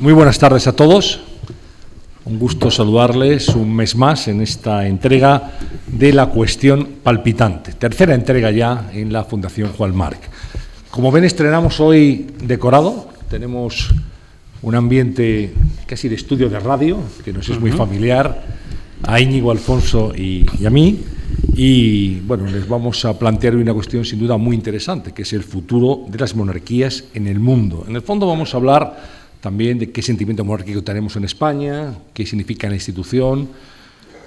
Muy buenas tardes a todos. Un gusto saludarles un mes más en esta entrega de la cuestión palpitante. Tercera entrega ya en la Fundación Juan Marc. Como ven, estrenamos hoy decorado. Tenemos un ambiente casi de estudio de radio, que nos es muy familiar, a Íñigo Alfonso y, y a mí. Y bueno, les vamos a plantear una cuestión sin duda muy interesante, que es el futuro de las monarquías en el mundo. En el fondo vamos a hablar también de qué sentimiento monárquico tenemos en España, qué significa la institución.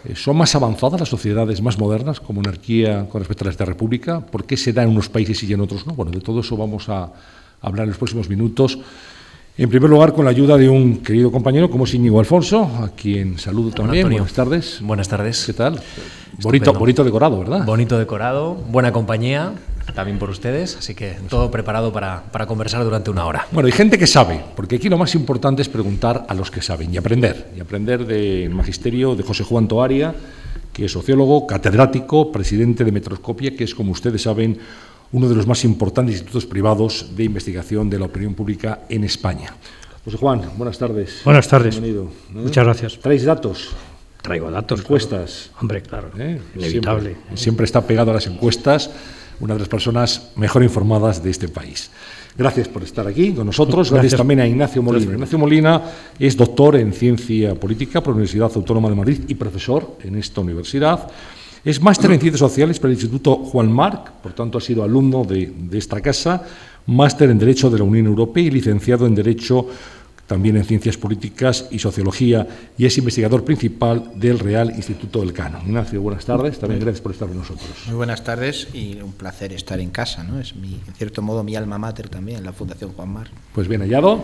Eh, ¿Son más avanzadas las sociedades más modernas con monarquía con respecto a las de república? ¿Por qué se da en unos países y en otros no? Bueno, de todo eso vamos a hablar en los próximos minutos. En primer lugar, con la ayuda de un querido compañero como es Íñigo Alfonso, a quien saludo también. Buenas tardes. Buenas tardes. ¿Qué tal? Bonito, bonito decorado, ¿verdad? Bonito decorado, buena compañía también por ustedes, así que todo preparado para, para, conversar durante una hora. Bueno, hay gente que sabe, porque aquí lo más importante es preguntar a los que saben y aprender, y aprender del magisterio de José Juan Toaria, que es sociólogo, catedrático, presidente de Metroscopia, que es, como ustedes saben, uno de los más importantes institutos privados de investigación de la opinión pública en España. José Juan, buenas tardes. Buenas tardes. Bienvenido. Muchas gracias. ¿Traéis datos? Traigo datos. Encuestas. Claro. Hombre, claro. ¿Eh? Inevitable. Siempre, siempre está pegado a las encuestas una de las personas mejor informadas de este país. Gracias por estar aquí con nosotros. Gracias, Gracias también a Ignacio Molina. Gracias. Ignacio Molina es doctor en ciencia política por la Universidad Autónoma de Madrid y profesor en esta universidad. Es máster en ciencias sociales por el Instituto Juan Marc, por tanto ha sido alumno de, de esta casa, máster en Derecho de la Unión Europea y licenciado en Derecho también en Ciencias Políticas y Sociología, y es investigador principal del Real Instituto del Cano. Ignacio, buenas tardes, también gracias por estar con nosotros. Muy buenas tardes y un placer estar en casa, ¿no? Es mi, en cierto modo mi alma mater también, la Fundación Juan Mar. Pues bien hallado.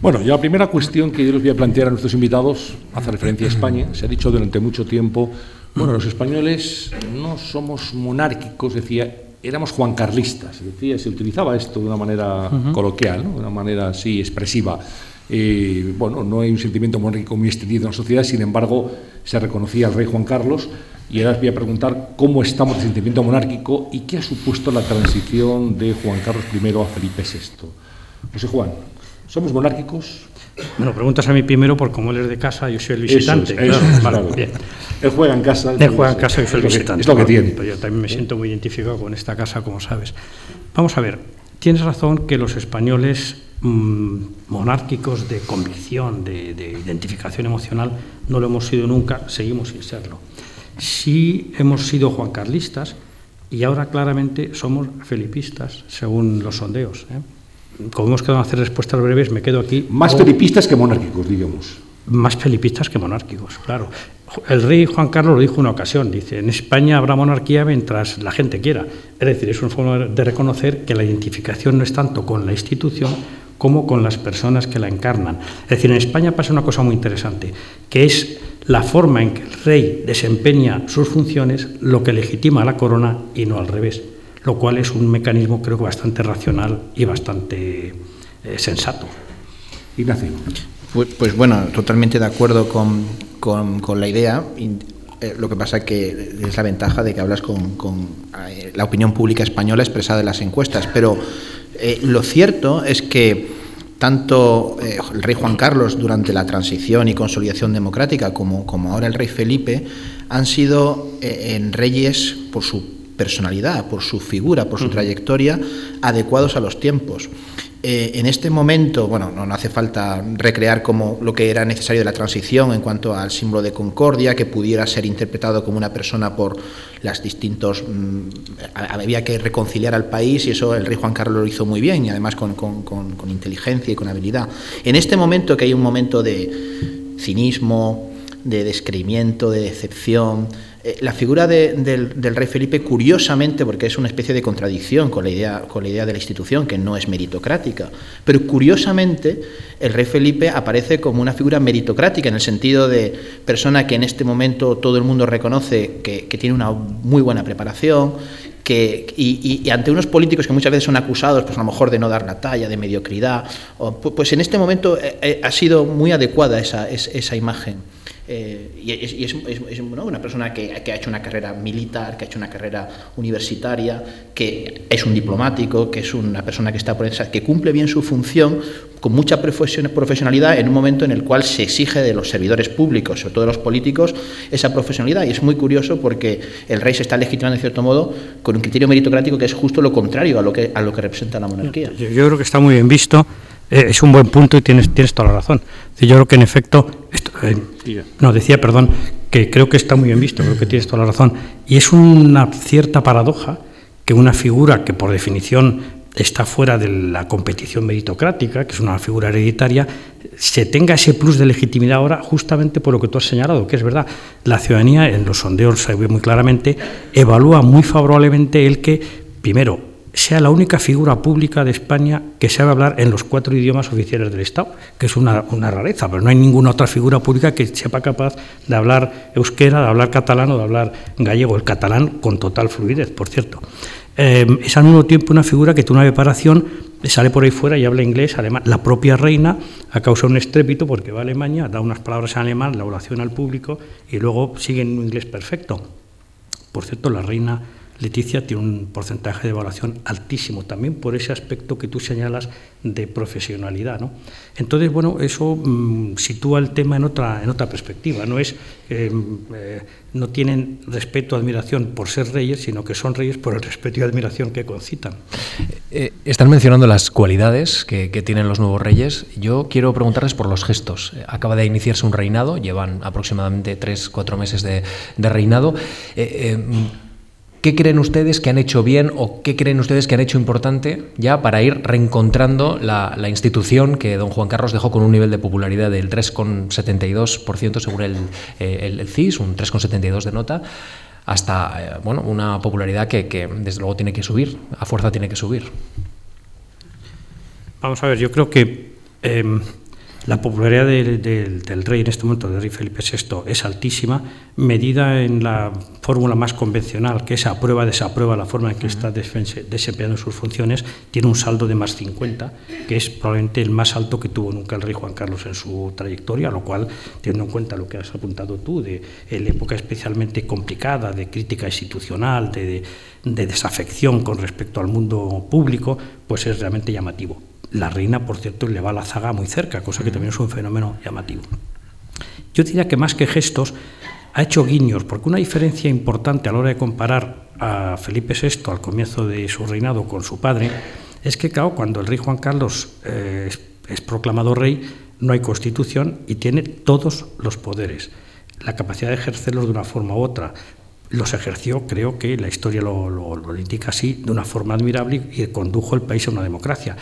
Bueno, ya la primera cuestión que yo les voy a plantear a nuestros invitados hace referencia a España. Se ha dicho durante mucho tiempo, bueno, los españoles no somos monárquicos, decía, éramos juancarlistas, decía, se utilizaba esto de una manera uh -huh. coloquial, ¿no? de una manera así expresiva. Eh, bueno, no hay un sentimiento monárquico muy extendido en la sociedad, sin embargo, se reconocía al rey Juan Carlos. Y ahora os voy a preguntar cómo estamos de sentimiento monárquico y qué ha supuesto la transición de Juan Carlos I a Felipe VI. José Juan, ¿somos monárquicos? Bueno, preguntas a mí primero, porque como él es de casa, yo soy el visitante. Eso es, eso es, vale, bien. Él juega en casa. Él juega en casa y soy el visitante. Es lo que tiene. Pero yo también me siento muy identificado con esta casa, como sabes. Vamos a ver, tienes razón que los españoles mmm, monárquicos de convicción, de, de, identificación emocional, no lo hemos sido nunca, seguimos sin serlo. Sí hemos sido juancarlistas y ahora claramente somos felipistas, según los sondeos. ¿eh? Como hemos quedado en hacer respuestas breves, me quedo aquí. Más o... felipistas que monárquicos, digamos. Más felipistas que monárquicos, claro. El rey Juan Carlos lo dijo una ocasión, dice, en España habrá monarquía mientras la gente quiera. Es decir, es una forma de reconocer que la identificación no es tanto con la institución como con las personas que la encarnan. Es decir, en España pasa una cosa muy interesante, que es la forma en que el rey desempeña sus funciones lo que legitima a la corona y no al revés, lo cual es un mecanismo creo que bastante racional y bastante eh, sensato. Ignacio. Pues, pues, bueno, totalmente de acuerdo con, con, con la idea. Eh, lo que pasa que es la ventaja de que hablas con, con eh, la opinión pública española expresada en las encuestas, pero eh, lo cierto es que tanto eh, el rey Juan Carlos durante la transición y consolidación democrática como, como ahora el rey Felipe han sido eh, en reyes por su personalidad, por su figura, por su trayectoria, adecuados a los tiempos. Eh, en este momento, bueno, no, hace falta recrear como lo que era necesario de la transición en cuanto al símbolo de concordia, que pudiera ser interpretado como una persona por las distintos... Mmm, había que reconciliar al país y eso el rey Juan Carlos lo hizo muy bien y además con, con, con, con inteligencia y con habilidad. En este momento que hay un momento de cinismo, de descreimiento, de decepción, eh, la figura de, del, rey Felipe, curiosamente, porque es una especie de contradicción con la, idea, con la idea de la institución, que no es meritocrática, pero curiosamente el rey Felipe aparece como una figura meritocrática, en el sentido de persona que en este momento todo el mundo reconoce que, tiene una muy buena preparación, que, y, ante unos políticos que muchas veces son acusados, pues a lo mejor de no dar la talla, de mediocridad, o, pues en este momento eh, eh, ha sido muy adecuada esa, esa imagen. Eh, y es, una persona que, ha hecho una carrera militar, que ha hecho una carrera universitaria, que es un diplomático, que es una persona que está por esa, que cumple bien su función con mucha profesionalidad en un momento en el cual se exige de los servidores públicos, sobre todo de los políticos, esa profesionalidad. Y es muy curioso porque el rey se está legitimando, en cierto modo, con un criterio meritocrático que es justo lo contrario a lo que, a lo que representa la monarquía. Yo, creo que está muy bien visto, eh, es un buen punto y tienes, tienes toda la razón. Yo creo que, en efecto, eh, no, decía, perdón, que creo que está muy bien visto, creo que tienes toda la razón. Y es una cierta paradoja que una figura que por definición está fuera de la competición meritocrática, que es una figura hereditaria, se tenga ese plus de legitimidad ahora justamente por lo que tú has señalado, que es verdad, la ciudadanía en los sondeos se ve muy claramente, evalúa muy favorablemente el que, primero, sea la única figura pública de España que sabe hablar en los cuatro idiomas oficiales del Estado, que es una, rareza, pero no hay ninguna otra figura pública que sepa capaz de hablar euskera, de hablar catalán o de hablar gallego, el catalán con total fluidez, por cierto. Em, es al mismo tiempo una figura que tiene una preparación, sale por ahí fuera y habla inglés, alemán. La propia reina ha causado un estrépito porque va a Alemania, da unas palabras en alemán, la oración al público y luego sigue en un inglés perfecto. Por cierto, la reina Leticia tiene un porcentaje de evaluación altísimo, también por ese aspecto que tú señalas de profesionalidad. ¿no? Entonces, bueno, eso mm, sitúa el tema en otra, en otra perspectiva. No es eh, eh, no tienen respeto o admiración por ser reyes, sino que son reyes por el respeto y admiración que concitan. Eh, están mencionando las cualidades que, tienen los nuevos reyes. Yo quiero preguntarles por los gestos. Acaba de iniciarse un reinado, llevan aproximadamente tres, cuatro meses de, reinado. ¿Qué creen ustedes que han hecho bien o qué creen ustedes que han hecho importante ya para ir reencontrando la, institución que don Juan Carlos dejó con un nivel de popularidad del 3,72% según el, el, el, CIS, un 3,72 de nota, hasta eh, bueno, una popularidad que, desde luego tiene que subir, a fuerza tiene que subir? Vamos a ver, yo creo que... Em, la popularidad del rey en este momento, del rey Felipe VI, es altísima, medida en la fórmula más convencional, que es aprueba, desaprueba la forma en que está desempeñando sus funciones, tiene un saldo de más 50, que es probablemente el más alto que tuvo nunca el rey Juan Carlos en su trayectoria, lo cual, teniendo en cuenta lo que has apuntado tú, de, la época especialmente complicada, de crítica institucional, de desafección con respecto al mundo público, pues es realmente llamativo. La reina, por cierto, le va a la zaga muy cerca, cosa que también es un fenómeno llamativo. Yo diría que más que gestos, ha hecho guiños, porque una diferencia importante a la hora de comparar a Felipe VI al comienzo de su reinado con su padre es que, claro, cuando el rey Juan Carlos eh, es, proclamado rey, no hay constitución y tiene todos los poderes. La capacidad de ejercerlos de una forma u otra. Los ejerció, creo que la historia lo, lo indica así, de una forma admirable y condujo el país a una democracia.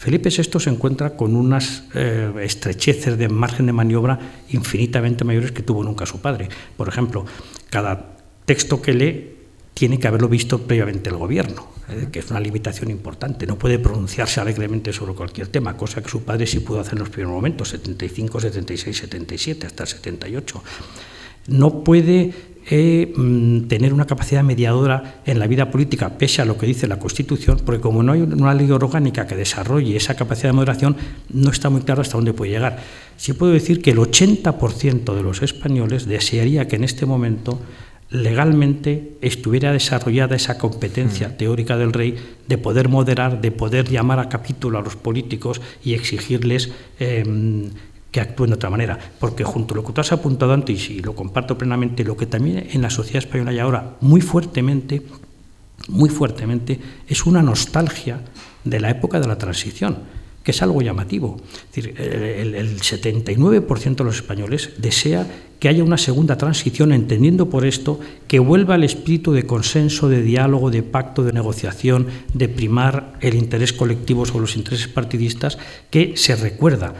Felipe VI se encuentra con unas eh, estrecheces de margen de maniobra infinitamente mayores que tuvo nunca su padre. Por ejemplo, cada texto que lee tiene que haberlo visto previamente el gobierno, eh, que es una limitación importante. No puede pronunciarse alegremente sobre cualquier tema, cosa que su padre sí pudo hacer en los primeros momentos, 75, 76, 77, hasta el 78. No puede eh, mm, tener una capacidad mediadora en la vida política, pese a lo que dice la Constitución, porque como no hay una ley orgánica que desarrolle esa capacidad de moderación, no está muy claro hasta dónde puede llegar. Sí puedo decir que el 80% de los españoles desearía que en este momento legalmente estuviera desarrollada esa competencia teórica del rey de poder moderar, de poder llamar a capítulo a los políticos y exigirles eh, que actúen de otra manera, porque junto a lo que tú has apuntado antes, y lo comparto plenamente, lo que también en la sociedad española hay ahora muy fuertemente, muy fuertemente, es una nostalgia de la época de la transición, que es algo llamativo. Es decir, el, el 79% de los españoles desea que haya una segunda transición, entendiendo por esto que vuelva el espíritu de consenso, de diálogo, de pacto, de negociación, de primar el interés colectivo sobre los intereses partidistas, que se recuerda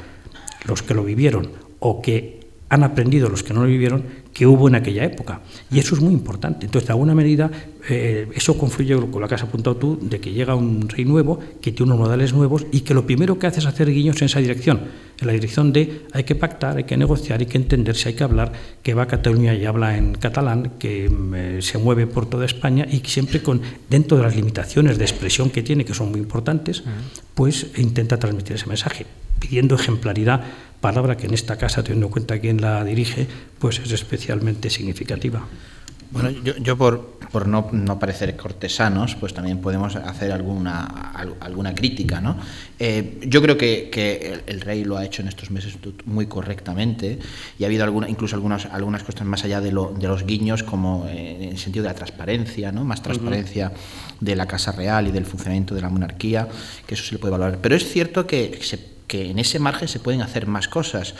los que lo vivieron o que han aprendido los que no lo vivieron que hubo en aquella época. Y eso es muy importante. Entonces, de alguna medida, eh, eso confluye con lo que has apuntado tú, de que llega un rey nuevo, que tiene unos modales nuevos y que lo primero que hace es hacer guiños en esa dirección, en la dirección de hay que pactar, hay que negociar, hay que entenderse, hay que hablar, que va a Cataluña y habla en catalán, que mm, eh, se mueve por toda España y que siempre con, dentro de las limitaciones de expresión que tiene, que son muy importantes, pues intenta transmitir ese mensaje pidiendo ejemplaridad palabra que en esta casa, teniendo en cuenta quién la dirige, pues es especialmente significativa. Bueno, yo, por, por no, no, parecer cortesanos, pues también podemos hacer alguna, alguna crítica. ¿no? Eh, yo creo que, que el, rey lo ha hecho en estos meses muy correctamente y ha habido alguna, incluso algunas, algunas cuestiones más allá de, lo, de los guiños, como en el sentido de la transparencia, ¿no? más transparencia de la Casa Real y del funcionamiento de la monarquía, que eso se le puede valorar. Pero es cierto que, que en ese margen se pueden hacer más cosas.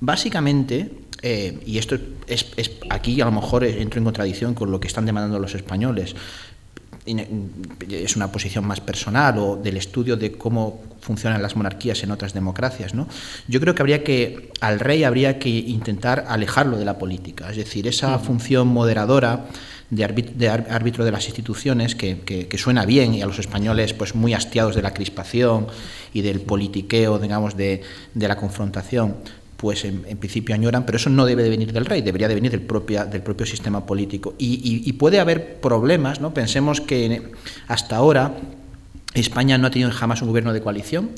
Básicamente, eh, y esto es, aquí a lo mejor entro en contradicción con lo que están demandando los españoles, es una posición más personal o del estudio de cómo funcionan las monarquías en otras democracias, ¿no? Yo creo que habría que al rey habría que intentar alejarlo de la política, es decir, esa mm. función moderadora de árbitro de las instituciones que, suena bien y a los españoles pues muy hastiados de la crispación y del politiqueo, digamos, de, de la confrontación, pues en, principio añoran, pero eso no debe de venir del rey, debería de venir del, propia, del propio sistema político. Y, puede haber problemas, ¿no? Pensemos que hasta ahora España no ha tenido jamás un gobierno de coalición,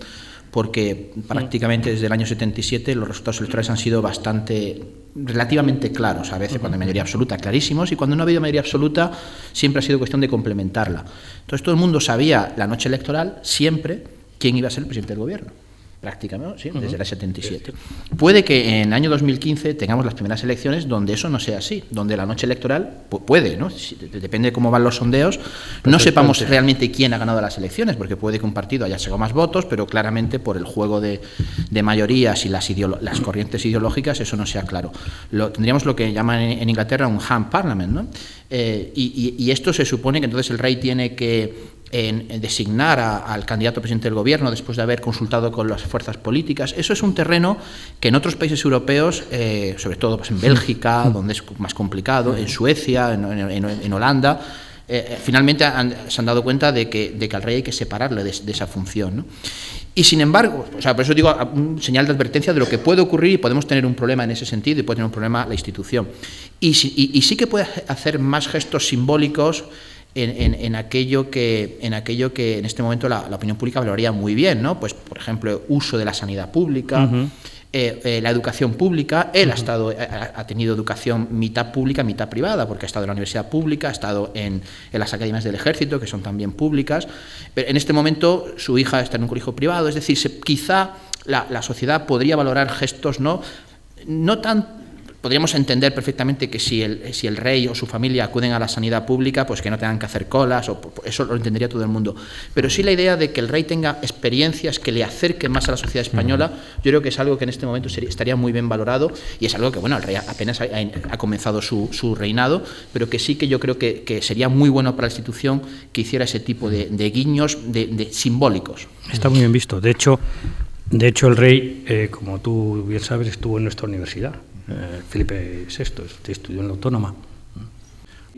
porque prácticamente desde el año 77 los resultados electorales han sido bastante relativamente claros, a veces cuando hay mayoría absoluta, clarísimos, y cuando no ha habido mayoría absoluta siempre ha sido cuestión de complementarla. Entonces todo el mundo sabía la noche electoral siempre quién iba a ser el presidente del gobierno prácticamente, ¿sí? desde el 77. Puede que en el año 2015 tengamos las primeras elecciones donde eso no sea así, donde la noche electoral puede, ¿no? depende de cómo van los sondeos, no sepamos realmente quién ha ganado las elecciones, porque puede que un partido haya sacado más votos, pero claramente por el juego de, mayorías y las, las corrientes ideológicas eso no sea claro. Lo, tendríamos lo que llaman en, Inglaterra un hand parliament, ¿no? Eh, y esto se supone que entonces el rey tiene que en, designar al candidato presidente del gobierno después de haber consultado con las fuerzas políticas. Eso es un terreno que en otros países europeos, eh, sobre todo pues, en Bélgica, donde es más complicado, en Suecia, en, Holanda, eh, eh, finalmente se han dado cuenta de que, de que, al rey hay que separarle de, esa función. Y sin embargo, o sea, por eso digo un señal de advertencia de lo que puede ocurrir y podemos tener un problema en ese sentido y puede tener un problema la institución. Y, y sí que puede hacer más gestos simbólicos en, aquello que, en aquello que en este momento la, opinión pública valoraría muy bien, ¿no? Pues, por ejemplo, uso de la sanidad pública, eh, eh, la educación pública. Él ha, estado, ha, tenido educación mitad pública, mitad privada, porque ha estado en la universidad pública, ha estado en, las academias del ejército, que son también públicas. Pero en este momento su hija está en un colegio privado, es decir, quizá la, la sociedad podría valorar gestos no, no tan podríamos entender perfectamente que si el, si el rey o su familia acuden a la sanidad pública, pues que no tengan que hacer colas, o, eso lo entendería todo el mundo. Pero sí la idea de que el rey tenga experiencias que le acerquen más a la sociedad española, yo creo que es algo que en este momento estaría muy bien valorado y es algo que, bueno, el rey apenas ha, comenzado su, su, reinado, pero que sí que yo creo que, que, sería muy bueno para la institución que hiciera ese tipo de, guiños de, simbólicos. Está muy bien visto. De hecho, de hecho el rey, eh, como tú bien sabes, estuvo en nuestra universidad. Eh, Felipe VI, estudió en la Autónoma.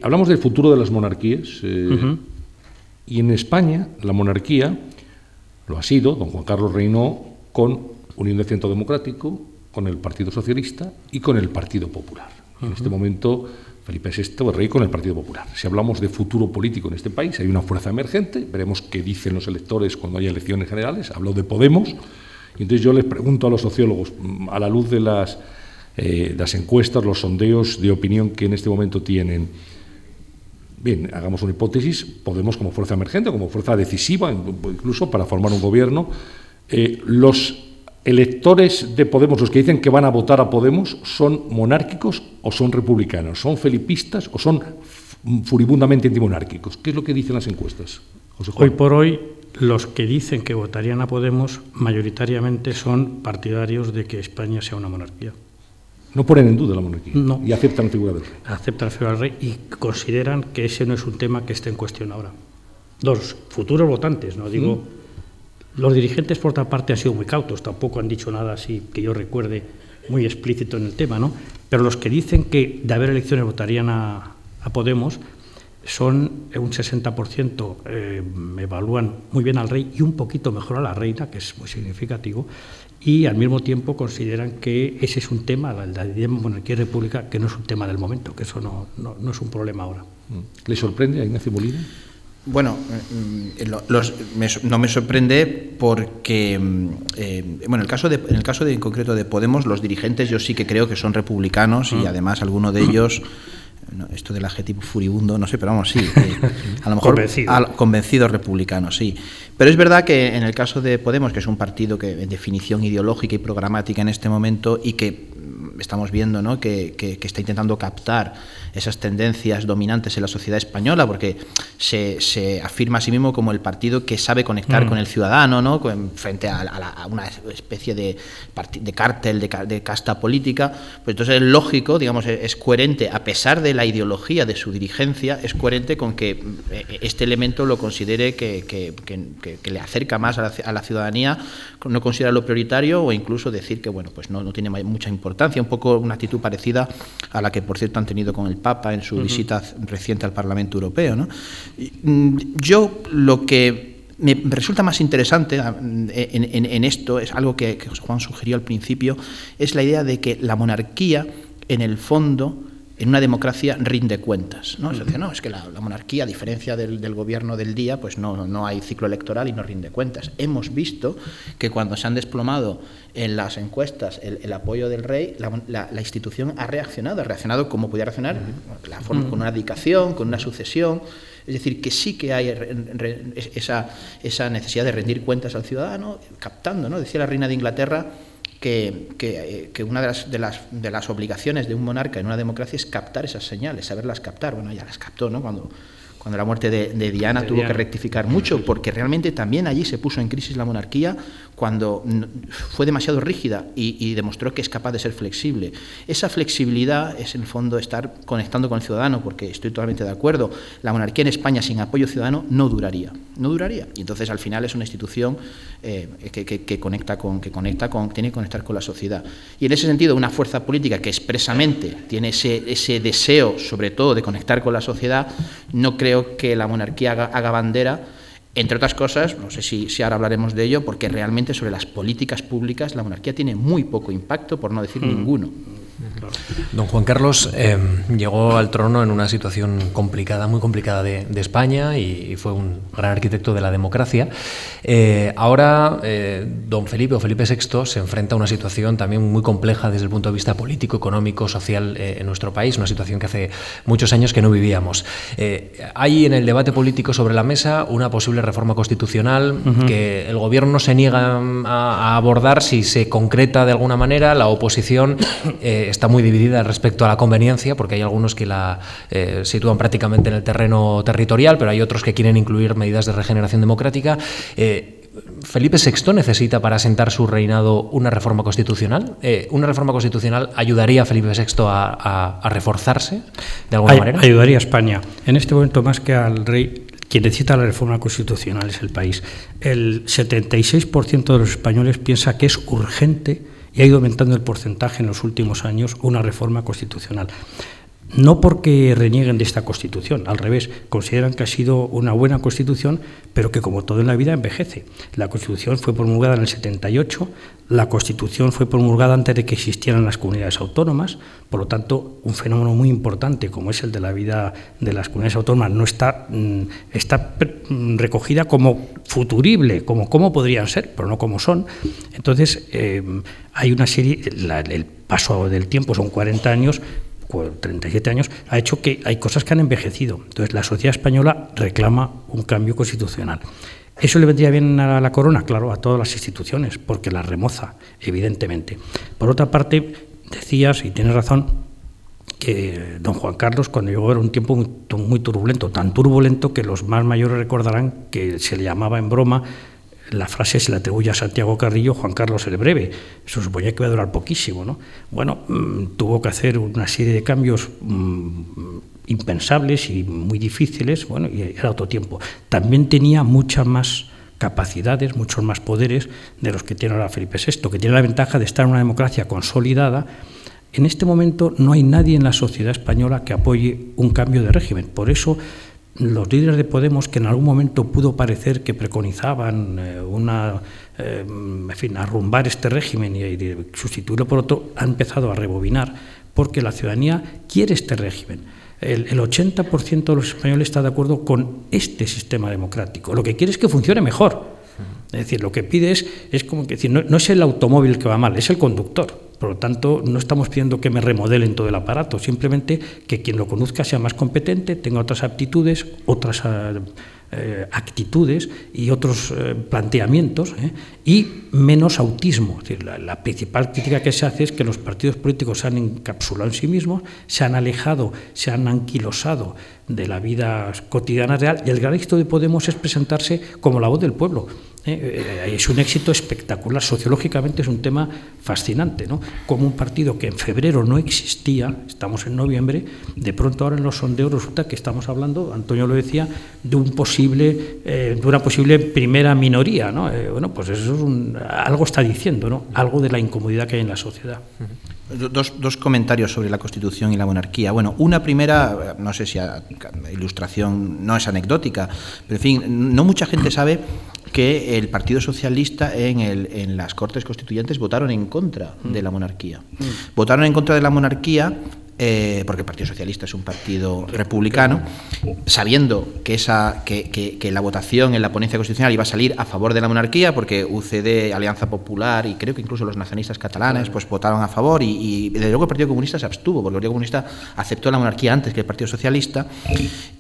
Hablamos del futuro de las monarquías eh, y en España la monarquía lo ha sido, don Juan Carlos reinó con Unión de Centro Democrático, con el Partido Socialista y con el Partido Popular. En este momento Felipe VI es rey con el Partido Popular. Si hablamos de futuro político en este país, hay una fuerza emergente, veremos qué dicen los electores cuando haya elecciones generales, hablo de Podemos, entonces yo les pregunto a los sociólogos, a la luz de las eh, las encuestas, los sondeos de opinión que en este momento tienen. Bien, hagamos una hipótesis, Podemos como fuerza emergente, como fuerza decisiva, incluso para formar un gobierno, eh, los electores de Podemos, los que dicen que van a votar a Podemos, ¿son monárquicos o son republicanos? ¿Son felipistas o son furibundamente antimonárquicos? ¿Qué es lo que dicen las encuestas? hoy por hoy, los que dicen que votarían a Podemos mayoritariamente son partidarios de que España sea una monarquía. No ponen en duda la monarquía. No. Y aceptan la figura del rey. Aceptan la figura del rey y consideran que ese no es un tema que esté en cuestión ahora. Los futuros votantes, no digo. Mm. Los dirigentes, por otra parte, han sido muy cautos, tampoco han dicho nada así que yo recuerde muy explícito en el tema, ¿no? Pero los que dicen que de haber elecciones votarían a, Podemos son un 60%, eh, evalúan muy bien al rey y un poquito mejor a la reina, que es muy significativo, y al mismo tiempo consideran que ese es un tema, la, la monarquía y república, que no es un tema del momento, que eso no, no, es un problema ahora. ¿Le sorprende a Ignacio Molina? Bueno, mm, no me sorprende porque, mm, eh, bueno, en el caso de, en el caso de en concreto de Podemos, los dirigentes yo sí que creo que son republicanos y mm. además alguno de ellos esto del adjetivo furibundo, no sé, pero vamos, sí. Eh, a lo mejor convencidos republicanos, sí. Pero es verdad que en el caso de Podemos, que es un partido que en definición ideológica y programática en este momento y que estamos viendo ¿no? que, está intentando captar esas tendencias dominantes en la sociedad española, porque se, afirma a sí mismo como el partido que sabe conectar mm. con el ciudadano, ¿no? frente a, una especie de, de cártel, de, casta política. Pues entonces es lógico, digamos, es coherente, a pesar de la ideología de su dirigencia, es coherente con que eh, este elemento lo considere que, le acerca más a la, ciudadanía, no considerarlo prioritario o incluso decir que bueno, pues no, no tiene mucha importancia un poco una actitud parecida a la que, por cierto, han tenido con el Papa en su visita reciente al Parlamento Europeo. ¿no? Mm, yo lo que me resulta más interesante ah, en, esto, es algo que, que Juan sugirió al principio, es la idea de que la monarquía, en el fondo, en una democracia rinde cuentas. ¿no? Es decir, no, es que la, monarquía, a diferencia del, gobierno del día, pues no, no hay ciclo electoral y no rinde cuentas. Hemos visto que cuando se han desplomado en las encuestas el, apoyo del rey, la, institución ha reaccionado, ha reaccionado como podía reaccionar, la forma, con una dedicación, con una sucesión. Es decir, que sí que hay esa, esa necesidad de rendir cuentas al ciudadano, captando, ¿no? Decía la reina de Inglaterra, que, que, una de las, de, las, de las, obligaciones de un monarca en una democracia es captar esas señales, saberlas captar. Bueno, ya las captó, ¿no? Cuando, cuando la muerte de, Diana tuvo que rectificar mucho, porque realmente también allí se puso en crisis la monarquía cuando fue demasiado rígida y, demostró que es capaz de ser flexible. Esa flexibilidad es en el fondo estar conectando con el ciudadano, porque estoy totalmente de acuerdo, la monarquía en España sin apoyo ciudadano no duraría, no duraría. Y entonces al final es una institución eh, que, conecta con, que conecta con, tiene que conectar con la sociedad. Y en ese sentido, una fuerza política que expresamente tiene ese, ese deseo, sobre todo, de conectar con la sociedad, no creo que la monarquía haga, bandera, entre otras cosas, no sé si, si, ahora hablaremos de ello, porque realmente sobre las políticas públicas la monarquía tiene muy poco impacto, por no decir mm. ninguno. Don Juan Carlos eh, llegó al trono en una situación complicada, muy complicada de, España y, fue un gran arquitecto de la democracia. Eh, ahora, eh, don Felipe o Felipe VI se enfrenta a una situación también muy compleja desde el punto de vista político, económico, social en nuestro país, una situación que hace muchos años que no vivíamos. hay en el debate político sobre la mesa una posible reforma constitucional que el gobierno se niega a, abordar si se concreta de alguna manera, la oposición está muy dividida respecto a la conveniencia, porque hay algunos que la eh, sitúan prácticamente en el terreno territorial, pero hay otros que quieren incluir medidas de regeneración democrática. Eh, ¿Felipe VI necesita para asentar su reinado una reforma constitucional? Eh, ¿Una reforma constitucional ayudaría a Felipe VI a, reforzarse de alguna manera? Ayudaría a España. En este momento, más que al rey, quien necesita la reforma constitucional es el país. El 76% de los españoles piensa que es urgente y ha ido aumentando el porcentaje en los últimos años una reforma constitucional. No porque renieguen de esta Constitución, al revés, consideran que ha sido una buena Constitución, pero que como todo en la vida envejece. La Constitución fue promulgada en el 78, la Constitución fue promulgada antes de que existieran las comunidades autónomas, por lo tanto, un fenómeno muy importante como es el de la vida de las comunidades autónomas no está, mm, está mm, recogida como futurible, como cómo podrían ser, pero no como son. Entonces, eh, hay una serie, el paso del tiempo son 40 años, 37 años, ha hecho que hay cosas que han envejecido. Entonces, la sociedad española reclama un cambio constitucional. ¿Eso le vendría bien a la corona? Claro, a todas las instituciones, porque la remoza, evidentemente. Por otra parte, decías, y tienes razón, que don Juan Carlos cuando llegó era un tiempo muy, muy turbulento, tan turbulento que los más mayores recordarán que se le llamaba en broma la frase se la atribuye a Santiago Carrillo, Juan Carlos el Breve. Eso suponía que iba a durar poquísimo. ¿no? Bueno, mm, tuvo que hacer una serie de cambios mm, impensables y muy difíciles, bueno, y era otro tiempo. También tenía muchas más capacidades, muchos más poderes de los que tiene ahora Felipe VI, que tiene la ventaja de estar en una democracia consolidada. En este momento no hay nadie en la sociedad española que apoye un cambio de régimen. Por eso los líderes de Podemos, que en algún momento pudo parecer que preconizaban eh, una, eh, en fin, arrumbar este régimen y, sustituirlo por otro, han empezado a rebobinar porque la ciudadanía quiere este régimen. el, 80% de los españoles está de acuerdo con este sistema democrático. Lo que quiere es que funcione mejor. Es decir, lo que pide es, como que decir, no, es el automóvil que va mal, es el conductor. Por lo tanto, no estamos pidiendo que me remodelen todo el aparato, simplemente que quien lo conozca sea más competente, tenga otras aptitudes, otras eh, eh, actitudes y otros eh, planteamientos y menos autismo. la, principal crítica que se hace es que los partidos políticos se han encapsulado en sí mismos, se han alejado, se han anquilosado de la vida cotidiana real y el gran éxito de Podemos es presentarse como la voz del pueblo. ¿eh? Eh, es un éxito espectacular. Sociológicamente es un tema fascinante, ¿no? Como un partido que en febrero no existía, estamos en noviembre, de pronto ahora en los sondeos resulta que estamos hablando, Antonio lo decía, de un posible, eh, de una posible primera minoría, ¿no? bueno, pues eso es un, algo está diciendo, ¿no? Algo de la incomodidad que hay en la sociedad. Dos, dos, comentarios sobre la Constitución y la monarquía. Bueno, una primera, no sé si a, ilustración no es anecdótica, pero en fin, no mucha gente sabe que el Partido Socialista en, el, en las Cortes Constituyentes votaron en contra de la monarquía. Mm. Votaron en contra de la monarquía eh, porque el Partido Socialista es un partido republicano, sabiendo que, esa, que, que, la votación en la ponencia constitucional iba a salir a favor de la monarquía, porque UCD, Alianza Popular y creo que incluso los nacionalistas catalanes pues votaron a favor y, y desde luego el Partido Comunista se abstuvo, porque el Partido Comunista aceptó la monarquía antes que el Partido Socialista,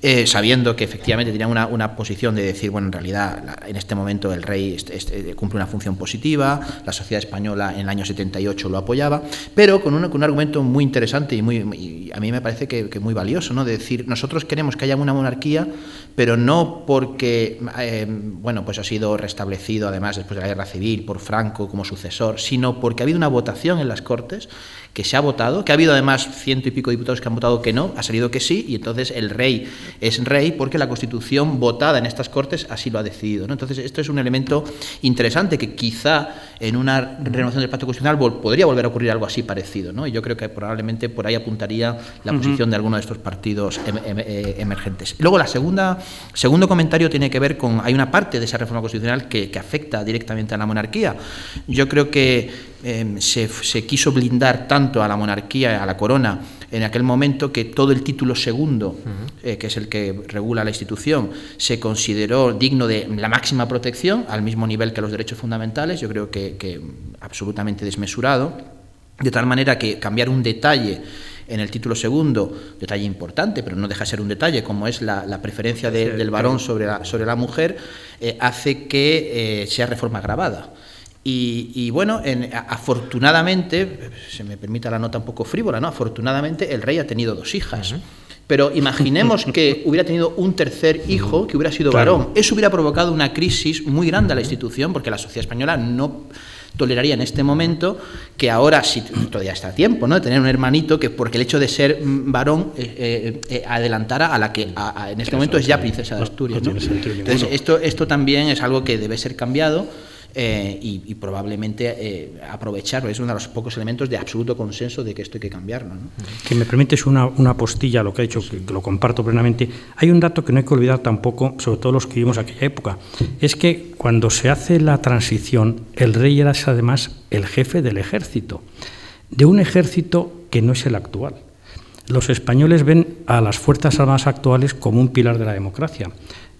eh, sabiendo que efectivamente tenían una, una, posición de decir, bueno, en realidad en este momento el rey eh, cumple una función positiva, la sociedad española en el año 78 lo apoyaba, pero con un, con un argumento muy interesante y muy y a mí me parece que, que, muy valioso, ¿no? De decir, nosotros queremos que haya una monarquía, pero no porque, eh, bueno, pues ha sido restablecido además después de la guerra civil por Franco como sucesor, sino porque ha habido una votación en las Cortes que se ha votado, que ha habido además ciento y pico diputados que han votado que no, ha salido que sí, y entonces el rey es rey porque la Constitución votada en estas Cortes así lo ha decidido. ¿no? Entonces, esto es un elemento interesante que quizá en una renovación del pacto constitucional podría volver a ocurrir algo así parecido. ¿no? Y yo creo que probablemente por ahí apuntaría la posición de alguno de estos partidos em, em, eh, emergentes. Luego, la segunda, segundo comentario tiene que ver con, hay una parte de esa reforma constitucional que, que afecta directamente a la monarquía. Yo creo que Em, se, quiso blindar tanto a la monarquía, a la corona, en aquel momento que todo el título segundo, eh, que es el que regula la institución, se consideró digno de la máxima protección, al mismo nivel que los derechos fundamentales, yo creo que, absolutamente desmesurado, de tal manera que cambiar un detalle en el título segundo, detalle importante, pero no deja de ser un detalle, como es la, preferencia del varón sobre la, sobre la mujer, eh, hace que eh, sea reforma grabada. Y, bueno, afortunadamente, se me permita la nota un poco frívola, ¿no? Afortunadamente el rey ha tenido dos hijas. Pero imaginemos que hubiera tenido un tercer hijo que hubiera sido varón. Eso hubiera provocado una crisis muy grande a la institución porque la sociedad española no toleraría en este momento que ahora, si todavía está a tiempo, ¿no? de tener un hermanito que porque el hecho de ser mm, varón eh, eh, eh, adelantara a la que en este momento es ya princesa de Asturias. Entonces, esto, esto también es algo que debe ser cambiado. Eh, y, probablemente eh, aprovecharlo. Es uno de los pocos elementos de absoluto consenso de que esto hay que cambiarlo. ¿no? Que me permites una, una postilla, lo que ha hecho, que, lo comparto plenamente. Hay un dato que no hay que olvidar tampoco, sobre todo los que vivimos aquella época, es que cuando se hace la transición, el rey era además el jefe del ejército, de un ejército que no es el actual. Los españoles ven a las Fuerzas Armadas actuales como un pilar de la democracia.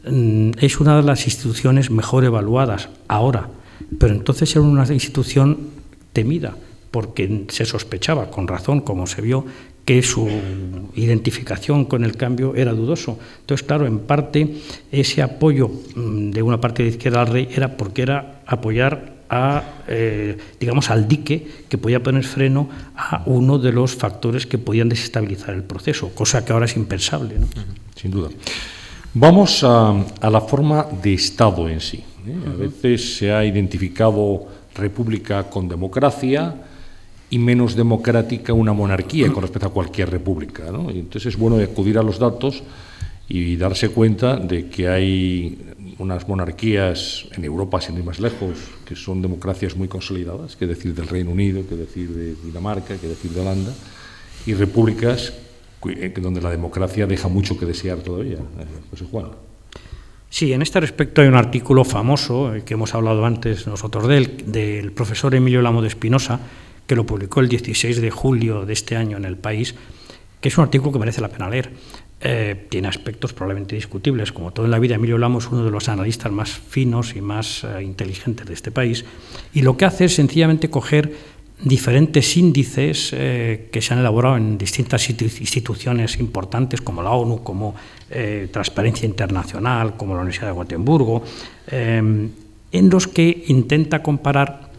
Mm, es una de las instituciones mejor evaluadas ahora pero entonces era una institución temida, porque se sospechaba, con razón, como se vio, que su identificación con el cambio era dudoso. Entonces, claro, en parte ese apoyo mm, de una parte de izquierda al rey era porque era apoyar a, eh, digamos, al dique que podía poner freno a uno de los factores que podían desestabilizar el proceso, cosa que ahora es impensable. Sin duda. Vamos a la forma de Estado en sí. ¿Eh? A veces se ha identificado república con democracia y menos democrática una monarquía con respecto a cualquier república. entonces es bueno acudir a los datos y darse cuenta de que hay unas monarquías en Europa, sin ir más lejos, que son democracias muy consolidadas, que decir del Reino Unido, que decir de Dinamarca, que decir de Holanda, y repúblicas donde la democracia deja mucho que desear todavía. Eh, José Juan. Sí, en este respecto hay un artículo famoso, eh, que hemos hablado antes nosotros de él, del profesor Emilio Lamo de Espinosa, que lo publicó el 16 de julio de este año en El País, que es un artículo que merece la pena leer. Eh, tiene aspectos probablemente discutibles, como todo en la vida. Emilio Lamo es uno de los analistas más finos y más eh, inteligentes de este país, y lo que hace es sencillamente coger diferentes índices eh, que se han elaborado en distintas instituciones importantes como la ONU, como Transparencia Internacional, como la Universidad de Gotemburgo, en los que intenta comparar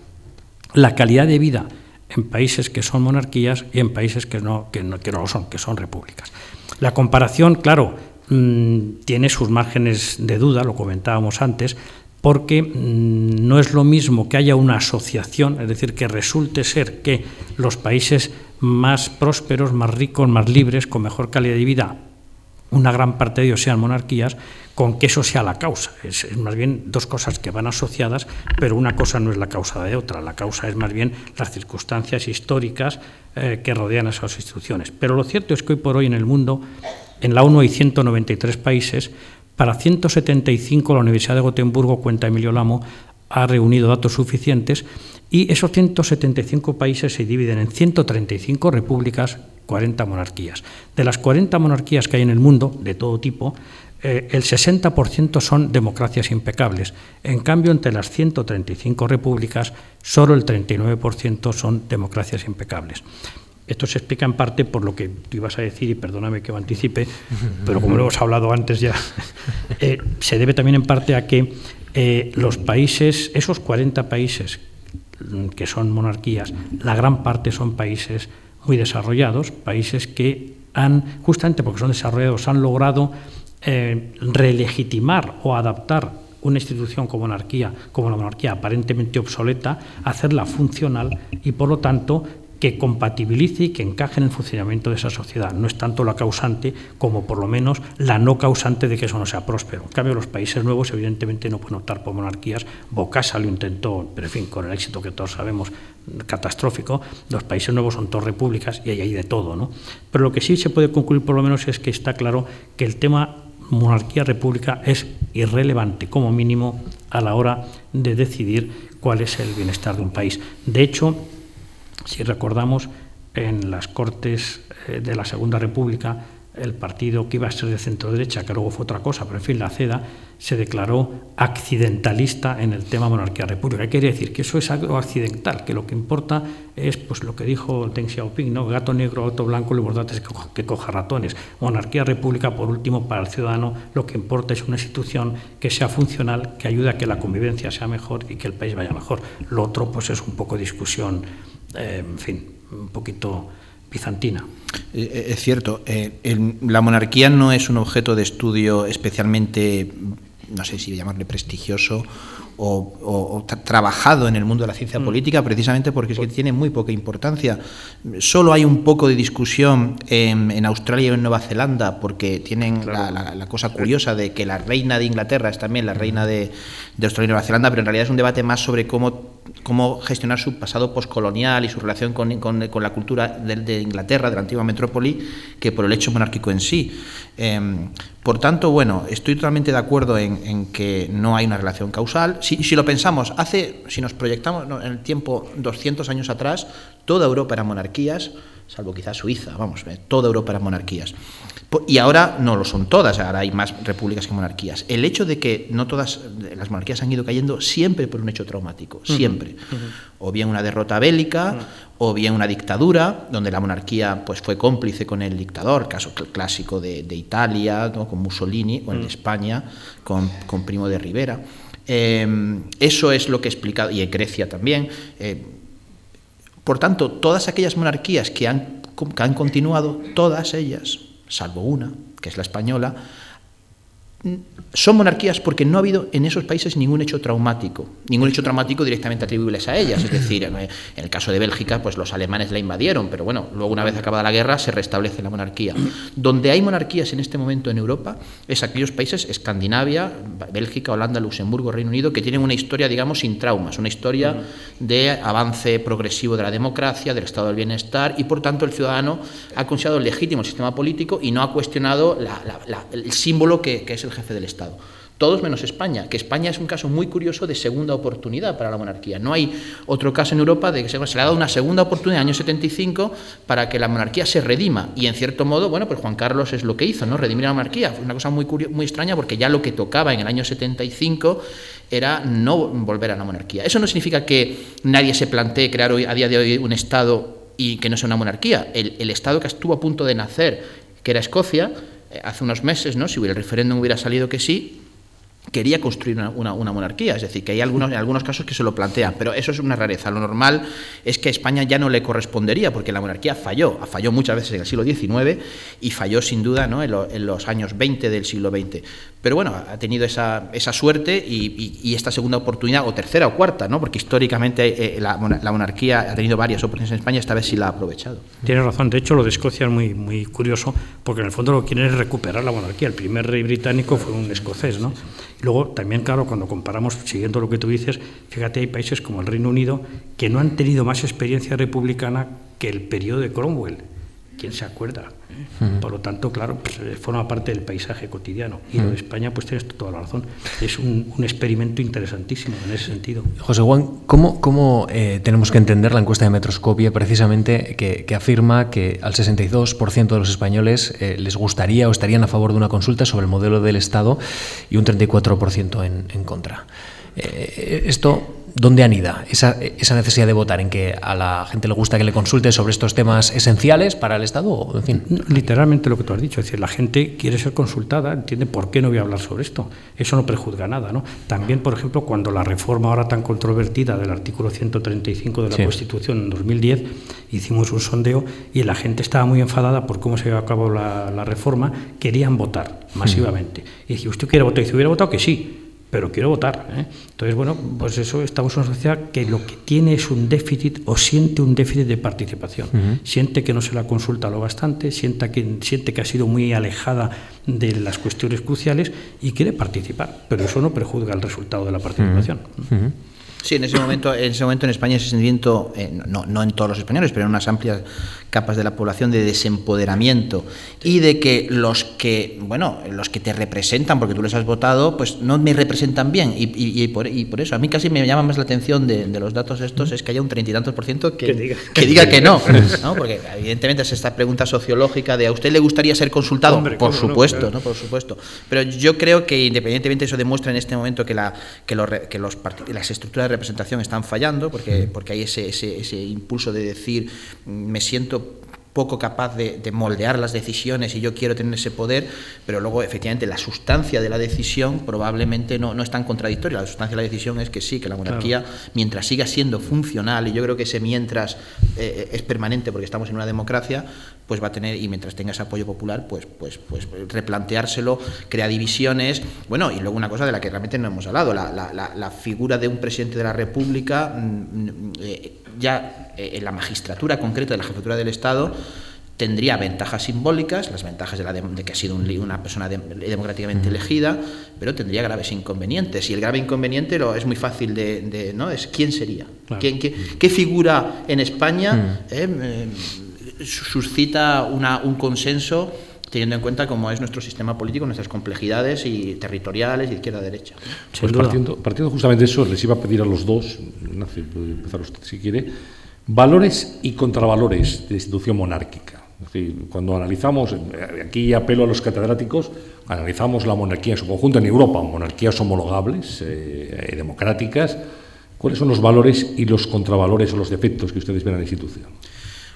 la calidad de vida en países que son monarquías y en países que no, que no, que no lo son, que son repúblicas. La comparación, claro, mm, tiene sus márgenes de duda, lo comentábamos antes, porque mm, no es lo mismo que haya una asociación, es decir, que resulte ser que los países más prósperos, más ricos, más libres, con mejor calidad de vida, una gran parte de ellos sean monarquías, con que eso sea la causa. Es, más bien dos cosas que van asociadas, pero una cosa no es la causa de otra. La causa es más bien las circunstancias históricas eh, que rodean a esas instituciones. Pero lo cierto es que hoy por hoy en el mundo, en la ONU hay 193 países, para 175 la Universidad de Gotemburgo, cuenta Emilio Lamo, ha reunido datos suficientes y esos 175 países se dividen en 135 repúblicas, 40 monarquías. De las 40 monarquías que hay en el mundo, de todo tipo, eh, el 60% son democracias impecables. En cambio, entre las 135 repúblicas, solo el 39% son democracias impecables. Esto se explica en parte por lo que tú ibas a decir, y perdóname que me anticipe, pero como lo hemos hablado antes ya, eh, se debe también en parte a que eh, los países, esos 40 países que son monarquías, la gran parte son países muy desarrollados, países que han, justamente porque son desarrollados, han logrado eh, relegitimar o adaptar una institución como monarquía, como la monarquía aparentemente obsoleta, hacerla funcional y por lo tanto que compatibilice y que encaje en el funcionamiento de esa sociedad. No es tanto la causante como por lo menos la no causante de que eso no sea próspero. En cambio, los países nuevos evidentemente no pueden optar por monarquías. Bocasa lo intentó, pero en fin, con el éxito que todos sabemos, catastrófico. Los países nuevos son todas repúblicas y hay de todo. ¿no? Pero lo que sí se puede concluir por lo menos es que está claro que el tema monarquía-república es irrelevante como mínimo a la hora de decidir cuál es el bienestar de un país. De hecho, si recordamos, en las Cortes eh, de la Segunda República, el partido que iba a ser de centro derecha, que luego fue otra cosa, pero en fin, la CEDA, se declaró accidentalista en el tema monarquía-república. ¿Qué quiere decir? Que eso es algo accidental, que lo que importa es pues, lo que dijo Deng Xiaoping, ¿no? gato negro, gato blanco, lo importante es que coja ratones. Monarquía-república, por último, para el ciudadano lo que importa es una institución que sea funcional, que ayude a que la convivencia sea mejor y que el país vaya mejor. Lo otro pues es un poco discusión, eh, en fin, un poquito bizantina. Eh, eh, es cierto, eh, la monarquía no es un objeto de estudio especialmente, no sé si llamarle prestigioso o, trabajado en el mundo de la ciencia mm. política precisamente porque es que tiene muy poca importancia. Solo hay un poco de discusión en, Australia y en Nueva Zelanda porque tienen la, cosa curiosa de que la reina de Inglaterra es también la reina de, Australia y Nueva Zelanda, pero en realidad es un debate más sobre cómo, cómo gestionar su pasado postcolonial y su relación con, la cultura de, Inglaterra, de la antigua metrópoli, que por el hecho monárquico en sí. Em, por tanto, bueno, estoy totalmente de acuerdo en, que no hay una relación causal. Si, lo pensamos, hace, si nos proyectamos en el tiempo 200 años atrás, toda Europa era monarquías, salvo quizás Suiza, vamos, toda Europa era monarquías. Y ahora no lo son todas, ahora hay más repúblicas que monarquías. El hecho de que no todas las monarquías han ido cayendo siempre por un hecho traumático, siempre. O bien una derrota bélica, o bien una dictadura, donde la monarquía pues, fue cómplice con el dictador, caso clásico de, Italia, con Mussolini, o en España, con, Primo de Rivera. Em, eso es lo que he explicado, y en Grecia también. Eh, por tanto, todas aquellas monarquías que han, que han continuado, todas ellas, salvo una, que es la española, son monarquías porque no ha habido en esos países ningún hecho traumático, ningún hecho traumático directamente atribuibles a ellas. Es decir, en el caso de Bélgica, pues los alemanes la invadieron, pero bueno, luego una vez acabada la guerra se restablece la monarquía. Donde hay monarquías en este momento en Europa es aquellos países, Escandinavia, Bélgica, Holanda, Luxemburgo, Reino Unido, que tienen una historia, digamos, sin traumas, una historia de avance progresivo de la democracia, del estado del bienestar, y por tanto el ciudadano ha considerado legítimo el sistema político y no ha cuestionado el símbolo que, que es el jefe del Estado. todos menos España, que España es un caso muy curioso de segunda oportunidad para la monarquía. No hay otro caso en Europa de que se, le ha dado una segunda oportunidad en el año 75 para que la monarquía se redima. Y en cierto modo, bueno, pues Juan Carlos es lo que hizo, ¿no? Redimir la monarquía. Fue una cosa muy, muy extraña porque ya lo que tocaba en el año 75 era no volver a la monarquía. Eso no significa que nadie se plantee crear hoy, a día de hoy un Estado y que no sea una monarquía. El, Estado que estuvo a punto de nacer, que era Escocia, hace unos meses, ¿no? si el referéndum hubiera salido que sí, quería construir una, monarquía. Es decir, que hay algunos, en algunos casos que se lo plantean, pero eso es una rareza. Lo normal es que a España ya no le correspondería, porque la monarquía falló, falló muchas veces en el siglo XIX y falló sin duda en, los años 20 del siglo XX. Pero bueno, ha tenido esa, suerte y, esta segunda oportunidad, o tercera o cuarta, ¿no? porque históricamente eh, la, monarquía ha tenido varias oportunidades en España, esta vez sí la ha aprovechado. Tienes razón, de hecho lo de Escocia es muy, muy curioso, porque en el fondo lo que quieren es recuperar la monarquía. El primer rey británico fue un escocés, ¿no? Luego, también, claro, cuando comparamos, siguiendo lo que tú dices, fíjate, hay países como el Reino Unido que no han tenido más experiencia republicana que el periodo de Cromwell. ¿Quién se acuerda? Por lo tanto, claro, pues, eh, forma parte del paisaje cotidiano. Y lo de España, pues tienes toda la razón. Es un, experimento interesantísimo en ese sentido. José Juan, ¿cómo, cómo eh, tenemos que entender la encuesta de Metroscopia precisamente que, afirma que al 62% de los españoles eh, les gustaría o estarían a favor de una consulta sobre el modelo del Estado y un 34% en, en contra? esto ¿dónde anida esa, esa, necesidad de votar? ¿En que a la gente le gusta que le consulte sobre estos temas esenciales para el Estado? En fin. Literalmente lo que tú has dicho, es decir, la gente quiere ser consultada, entiende por qué no voy a hablar sobre esto. Eso no prejuzga nada. ¿no? También, por ejemplo, cuando la reforma ahora tan controvertida del artículo 135 de la Constitución en 2010, hicimos un sondeo y la gente estaba muy enfadada por cómo se llevó a cabo la, la reforma, querían votar masivamente. Y dije, ¿usted quiere votar? Y si hubiera votado que sí, pero quiero votar. ¿eh? Entonces, bueno, pues eso estamos en una sociedad que lo que tiene es un déficit o siente un déficit de participación. Siente que no se la consulta lo bastante, siente que, siente que ha sido muy alejada de las cuestiones cruciales y quiere participar, pero eso no prejuzga el resultado de la participación. Sí, en ese momento, en ese momento en España ese sentimiento, eh, no, no en todos los españoles, pero en unas amplias capas de la población de desempoderamiento y de que los que, bueno, los que te representan, porque tú les has votado, pues no me representan bien. Y, y, por, y por, eso, a mí casi me llama más la atención de, los datos estos, es que haya un treinta y tantos por ciento que, que, diga, que, no, no, Porque evidentemente es esta pregunta sociológica de ¿a usted le gustaría ser consultado? por supuesto, no, Por supuesto. Pero yo creo que independientemente eso demuestra en este momento que, la, que, los, que los las estructuras representación están fallando, porque, porque hay ese, ese, ese impulso de decir me siento poco capaz de, moldear las decisiones y yo quiero tener ese poder, pero luego efectivamente la sustancia de la decisión probablemente no, no es tan contradictoria. La sustancia de la decisión es que sí, que la monarquía, mientras siga siendo funcional, y yo creo que ese mientras eh, es permanente porque estamos en una democracia, pues va a tener, y mientras tenga ese apoyo popular, pues, pues, pues replanteárselo, crea divisiones. Bueno, y luego una cosa de la que realmente no hemos hablado, la, la, figura de un presidente de la República, mm, mm, eh, ya eh, en la magistratura concreta de la jefatura del Estado, tendría ventajas simbólicas, las ventajas de, la de, que ha sido una persona democráticamente elegida, pero tendría graves inconvenientes. Y el grave inconveniente lo, es muy fácil de, ¿no? Es quién sería, qué, figura en España eh, suscita una, un consenso teniendo en cuenta cómo es nuestro sistema político, nuestras complejidades y territoriales y izquierda-derecha. Pues partiendo, partiendo, justamente de eso, les iba a pedir a los dos, puede empezar usted si quiere, valores y contravalores de institución monárquica. cuando analizamos, eh, aquí apelo a los catedráticos, analizamos la monarquía en su conjunto en Europa, monarquías homologables, eh, democráticas, ¿cuáles son los valores y los contravalores o los defectos que ustedes ven en la institución?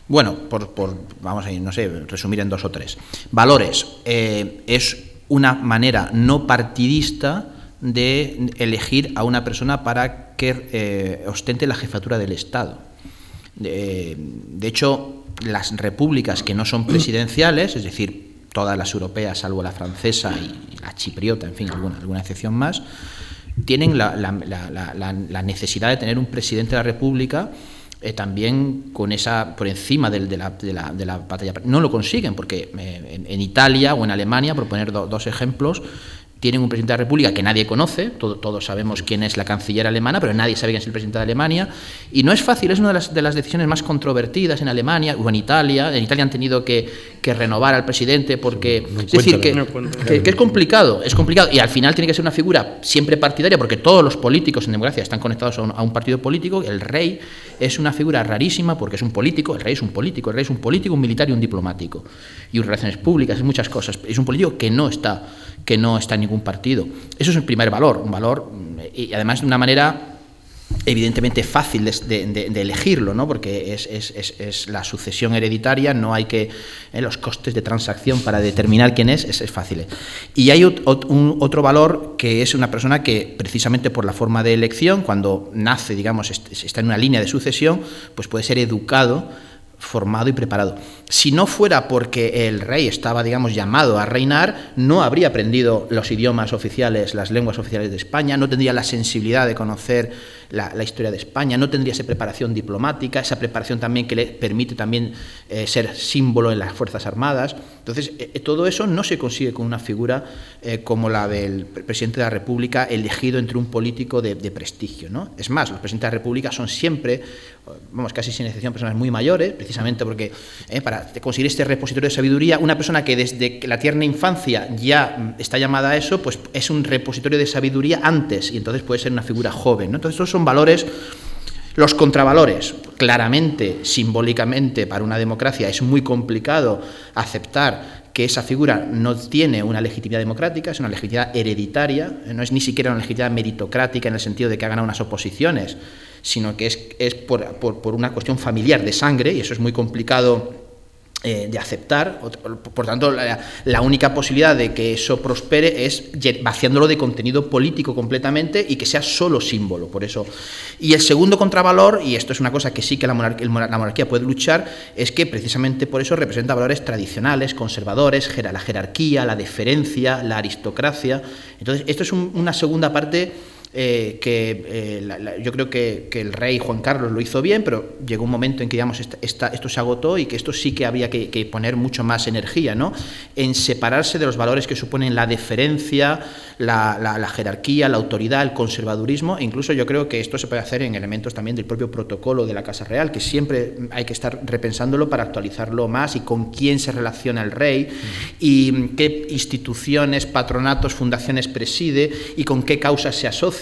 Bueno, por, vamos a ir, no sé, resumir en dos o tres. Valores. Eh, es una manera no partidista de elegir a una persona para que eh, ostente la jefatura del Estado. De, hecho, las repúblicas que no son presidenciales, es decir, todas las europeas, salvo la francesa y la chipriota, en fin, alguna, alguna excepción más, tienen la, necesidad de tener un presidente de la República eh, también con esa por encima de, la, de, la, de, la, batalla. No lo consiguen porque eh, en, Italia o en Alemania, por poner dos ejemplos, tienen un presidente de la República que nadie conoce, todos sabemos quién es la canciller alemana, pero nadie sabe quién es el presidente de Alemania, y no es fácil, es una de las, de las decisiones más controvertidas en Alemania o en Italia. En Italia han tenido que, que renovar al presidente porque... es decir, que, que, es complicado, es complicado. Y al final tiene que ser una figura siempre partidaria porque todos los políticos en democracia están conectados a un, a un partido político. El rey es una figura rarísima porque es un político, el rey es un político, el rey es un político, un militar y un diplomático. Y relaciones públicas, es muchas cosas. Es un político que no está que no está en ningún partido. Eso es el primer valor, un valor, y además de una manera evidentemente fácil de, elegirlo, ¿no? porque es, la sucesión hereditaria, no hay que eh, los costes de transacción para determinar quién es, es, fácil. Y hay un, otro valor que es una persona que precisamente por la forma de elección, cuando nace, digamos, está en una línea de sucesión, pues puede ser educado formado y preparado. Si no fuera porque el rey estaba, digamos, llamado a reinar, no habría aprendido los idiomas oficiales, las lenguas oficiales de España, no tendría la sensibilidad de conocer la, historia de España, no tendría esa preparación diplomática, esa preparación también que le permite también eh, ser símbolo en las Fuerzas Armadas. Entonces, eh, eh, todo eso no se consigue con una figura como la del presidente de la República elegido entre un político de, prestigio. ¿no? Es más, los presidentes de la República son siempre, vamos, casi sin excepción, personas muy mayores, precisamente porque para conseguir este repositorio de sabiduría, una persona que desde la tierna infancia ya mm, está llamada a eso, pues es un repositorio de sabiduría antes, y entonces puede ser una figura joven. Entonces, estos son valores los contravalores, claramente, simbólicamente, para una democracia es muy complicado aceptar que esa figura no tiene una legitimidad democrática, es una legitimidad hereditaria, no es ni siquiera una legitimidad meritocrática en el sentido de que hagan unas oposiciones, sino que es, es por, por una cuestión familiar de sangre, y eso es muy complicado eh, de aceptar. Por tanto, la, única posibilidad de que eso prospere es vaciándolo de contenido político completamente y que sea solo símbolo. Por eso. Y el segundo contravalor, y esto es una cosa que sí que la monarquía, puede luchar, es que precisamente por eso representa valores tradicionales, conservadores, la jerarquía, la deferencia, la aristocracia. Entonces, esto es una segunda parte eh, que eh, yo creo que, el rey Juan Carlos lo hizo bien, pero llegó un momento en que digamos, esto se agotó y que esto sí que había que, poner mucho más energía ¿no? en separarse de los valores que suponen la deferencia, la, jerarquía, la autoridad, el conservadurismo. E incluso yo creo que esto se puede hacer en elementos también del propio protocolo de la Casa Real, que siempre hay que estar repensándolo para actualizarlo más y con quién se relaciona el rey y qué instituciones, patronatos, fundaciones preside y con qué causas se asocia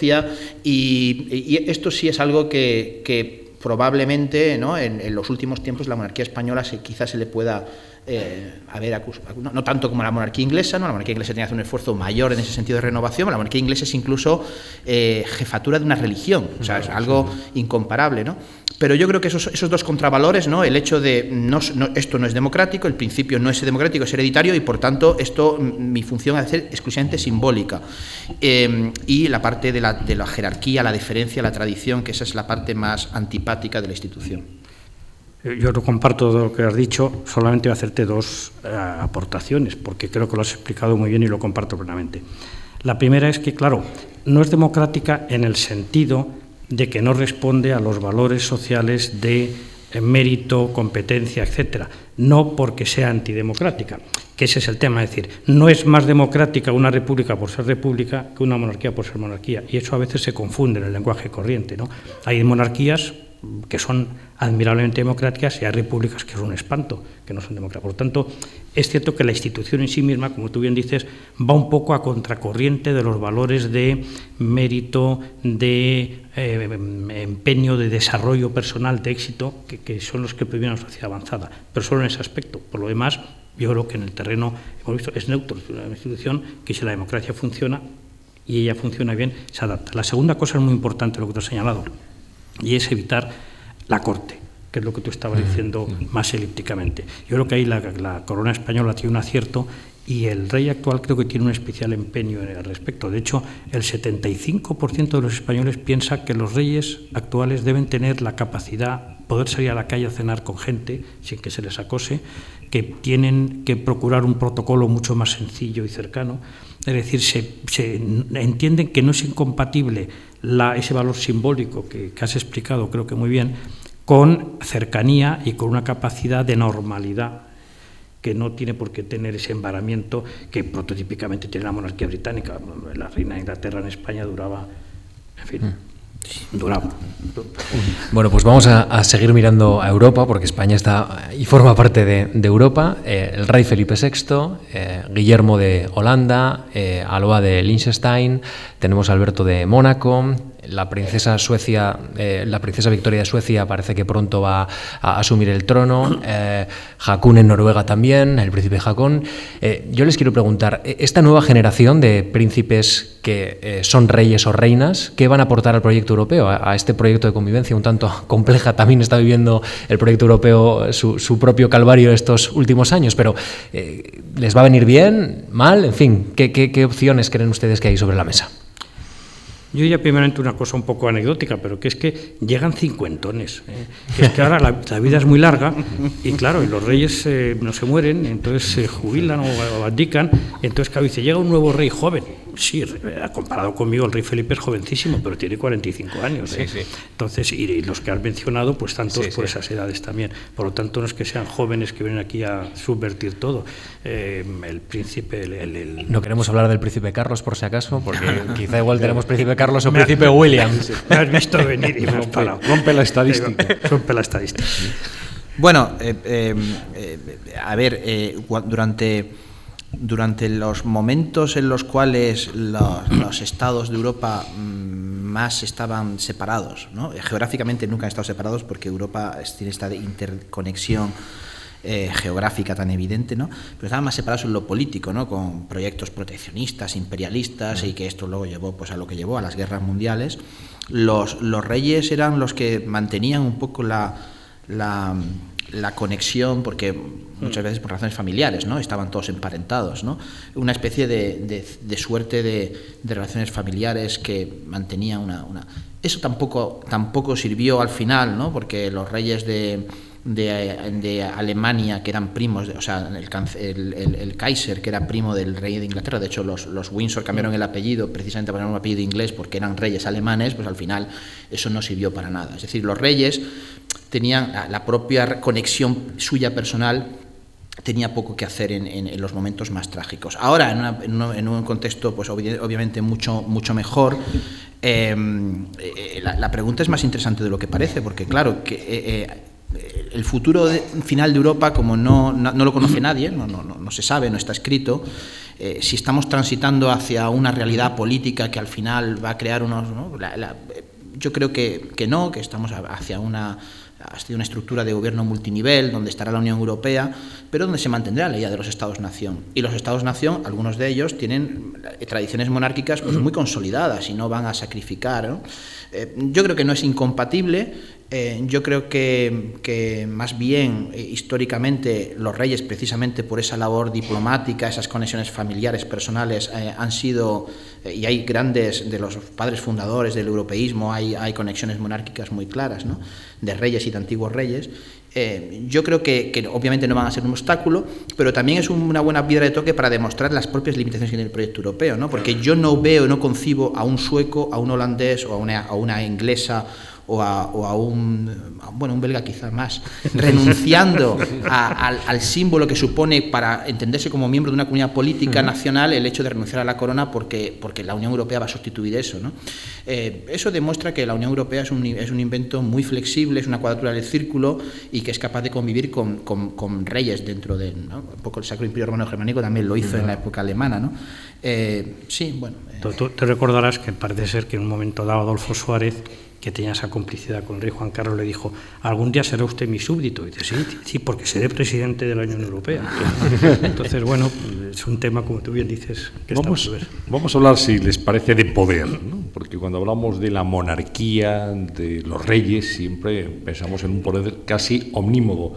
y, esto sí es algo que, probablemente ¿no? En, los últimos tiempos la monarquía española se, quizás se le pueda eh, haber acusado, no, tanto como la monarquía inglesa, ¿no? la monarquía inglesa tenía que hacer un esfuerzo mayor en ese sentido de renovación, la monarquía inglesa es incluso eh, jefatura de una religión, o sea, es algo incomparable. ¿no? Pero yo creo que esos, esos dos contravalores, ¿no? el hecho de no, esto no es democrático, el principio no es democrático, es hereditario y por tanto esto mi función es ser exclusivamente simbólica. Em, y la parte de la, de la jerarquía, la diferencia, la tradición, que esa es la parte más antipática de la institución. Yo no comparto todo lo que has dicho, solamente voy a hacerte dos eh, aportaciones, porque creo que lo has explicado muy bien y lo comparto plenamente. La primera es que, claro, no es democrática en el sentido de que no responde a los valores sociales de eh, mérito, competencia, etcétera, no porque sea antidemocrática, que ese es el tema, es decir, no es más democrática una república por ser república que una monarquía por ser monarquía, y eso a veces se confunde en el lenguaje corriente, ¿no? Hay monarquías que son admirablemente democráticas y hay repúblicas que son un espanto, que no son democráticas. Por lo tanto, es cierto que la institución en sí misma, como tú bien dices, va un poco a contracorriente de los valores de mérito, de eh, empeño, de desarrollo personal, de éxito, que, son los que previenen una sociedad avanzada, pero solo en ese aspecto. Por lo demás, yo creo que en el terreno, hemos visto, es neutro, es una institución que si la democracia funciona y ella funciona bien, se adapta. La segunda cosa es muy importante, lo que tú has señalado, y es evitar la corte, que es lo que tú estabas diciendo más elípticamente. Yo creo que ahí la, corona española tiene un acierto y el rey actual creo que tiene un especial empeño al respecto. De hecho, el 75% de los españoles piensa que los reyes actuales deben tener la capacidad, poder salir a la calle a cenar con gente sin que se les acose, que tienen que procurar un protocolo mucho más sencillo y cercano. Es decir, se, entienden que no es incompatible ese valor simbólico que, has explicado, creo que muy bien, con cercanía y con una capacidad de normalidad que no tiene por qué tener ese embaramiento que prototípicamente tiene la monarquía británica. La reina de Inglaterra en España duraba, en fin. Bueno, pues vamos a, seguir mirando a Europa, porque España está y forma parte de, Europa. Eh, el rey Felipe VI, eh, Guillermo de Holanda, eh, Aloa de Liechtenstein, tenemos Alberto de Mónaco, la princesa Suecia, eh, la princesa Victoria de Suecia parece que pronto va a asumir el trono, eh, Hakun en Noruega también, el príncipe Hakon. Eh, yo les quiero preguntar, e, esta nueva generación de príncipes que eh, son reyes o reinas, ¿qué van a aportar al proyecto europeo, a, este proyecto de convivencia un tanto compleja? También está viviendo el proyecto europeo su, propio calvario estos últimos años, pero ¿les va a venir bien, mal? En fin, qué opciones creen ustedes que hay sobre la mesa? Yo ya primeramente una cosa un poco anecdótica, pero que es que llegan cincuentones. ¿eh? Que es que ahora la, vida es muy larga y claro, y los reyes eh, no se mueren, entonces se jubilan o, abdican, entonces claro, dice, llega un nuevo rey joven sí, comparado conmigo, el rey Felipe es jovencísimo, pero tiene 45 años. ¿eh? Entonces, y, los que has mencionado, pues tantos por esas edades también. Por lo tanto, no es que sean jóvenes que vienen aquí a subvertir todo. Eh, el príncipe. El, No queremos hablar del príncipe Carlos, por si acaso, porque quizá igual tenemos príncipe Carlos o príncipe William. Me has visto venir y me has parado. Rompe la estadística. Rompe la estadística. Bueno, eh, a ver, durante durante los momentos en los cuales los, estados de Europa mm, más estaban separados, ¿no? geográficamente nunca han estado separados porque Europa tiene esta interconexión eh, geográfica tan evidente, ¿no? pero estaban más separados en lo político, ¿no? con proyectos proteccionistas, imperialistas, y que esto luego llevó pues, a lo que llevó a las guerras mundiales. Los, reyes eran los que mantenían un poco la la conexión, porque muchas veces por razones familiares, ¿no? Estaban todos emparentados, ¿no? Una especie de, de, suerte de, relaciones familiares que mantenía una, una... Eso tampoco, tampoco sirvió al final, ¿no? Porque los reyes de, de, Alemania, que eran primos, o sea, el, el, Kaiser, que era primo del rey de Inglaterra, de hecho los, los Windsor cambiaron el apellido precisamente para un apellido inglés porque eran reyes alemanes, pues al final eso no sirvió para nada. Es decir, los reyes tenían la propia conexión suya personal tenía poco que hacer en, los momentos más trágicos. Ahora, en, un contexto, pues obviamente mucho, mucho mejor, em, eh, la, pregunta es más interesante de lo que parece, porque claro, que eh, eh, el futuro final de Europa, como no, no, lo conoce nadie, no, no, no, se sabe, no está escrito, si estamos transitando hacia una realidad política que al final va a crear unos... yo creo que, que no, que estamos hacia una ha sido una estructura de gobierno multinivel donde estará la Unión Europea, pero donde se mantendrá la idea de los Estados-nación. Y los Estados-nación, algunos de ellos, tienen tradiciones monárquicas pues, muy consolidadas y no van a sacrificar. Eh, yo creo que no es incompatible, eh, yo creo que, más bien eh, históricamente los reyes, precisamente por esa labor diplomática, esas conexiones familiares, personales, eh, han sido, y hay grandes, de los padres fundadores del europeísmo, hay, hay conexiones monárquicas muy claras, ¿no? de reyes y de antiguos reyes. yo creo que, que, obviamente no van a ser un obstáculo, pero también es una buena piedra de toque para demostrar las propias limitaciones que tiene el proyecto europeo, ¿no? porque yo no veo, no concibo a un sueco, a un holandés o a una, a una inglesa o a, un, bueno, un belga quizás más, renunciando al, símbolo que supone para entenderse como miembro de una comunidad política nacional el hecho de renunciar a la corona porque, porque la Unión Europea va a sustituir eso. ¿no? Eh, eso demuestra que la Unión Europea es un, es un invento muy flexible, es una cuadratura del círculo y que es capaz de convivir con, con, reyes dentro de... ¿no? Un poco el Sacro Imperio Romano Germánico también lo hizo en la época alemana. ¿no? Eh, sí, bueno. Eh. Tú, te recordarás que parece ser que en un momento dado Adolfo Suárez que tenía esa complicidad con el rey Juan Carlos, le dijo, algún día será usted mi súbdito. Y dice, sí, sí, porque seré presidente de la Unión Europea. Entonces, bueno, es un tema, como tú bien dices, que vamos, vamos a hablar, si les parece, de poder, porque cuando hablamos de la monarquía, de los reyes, siempre pensamos en un poder casi omnímodo.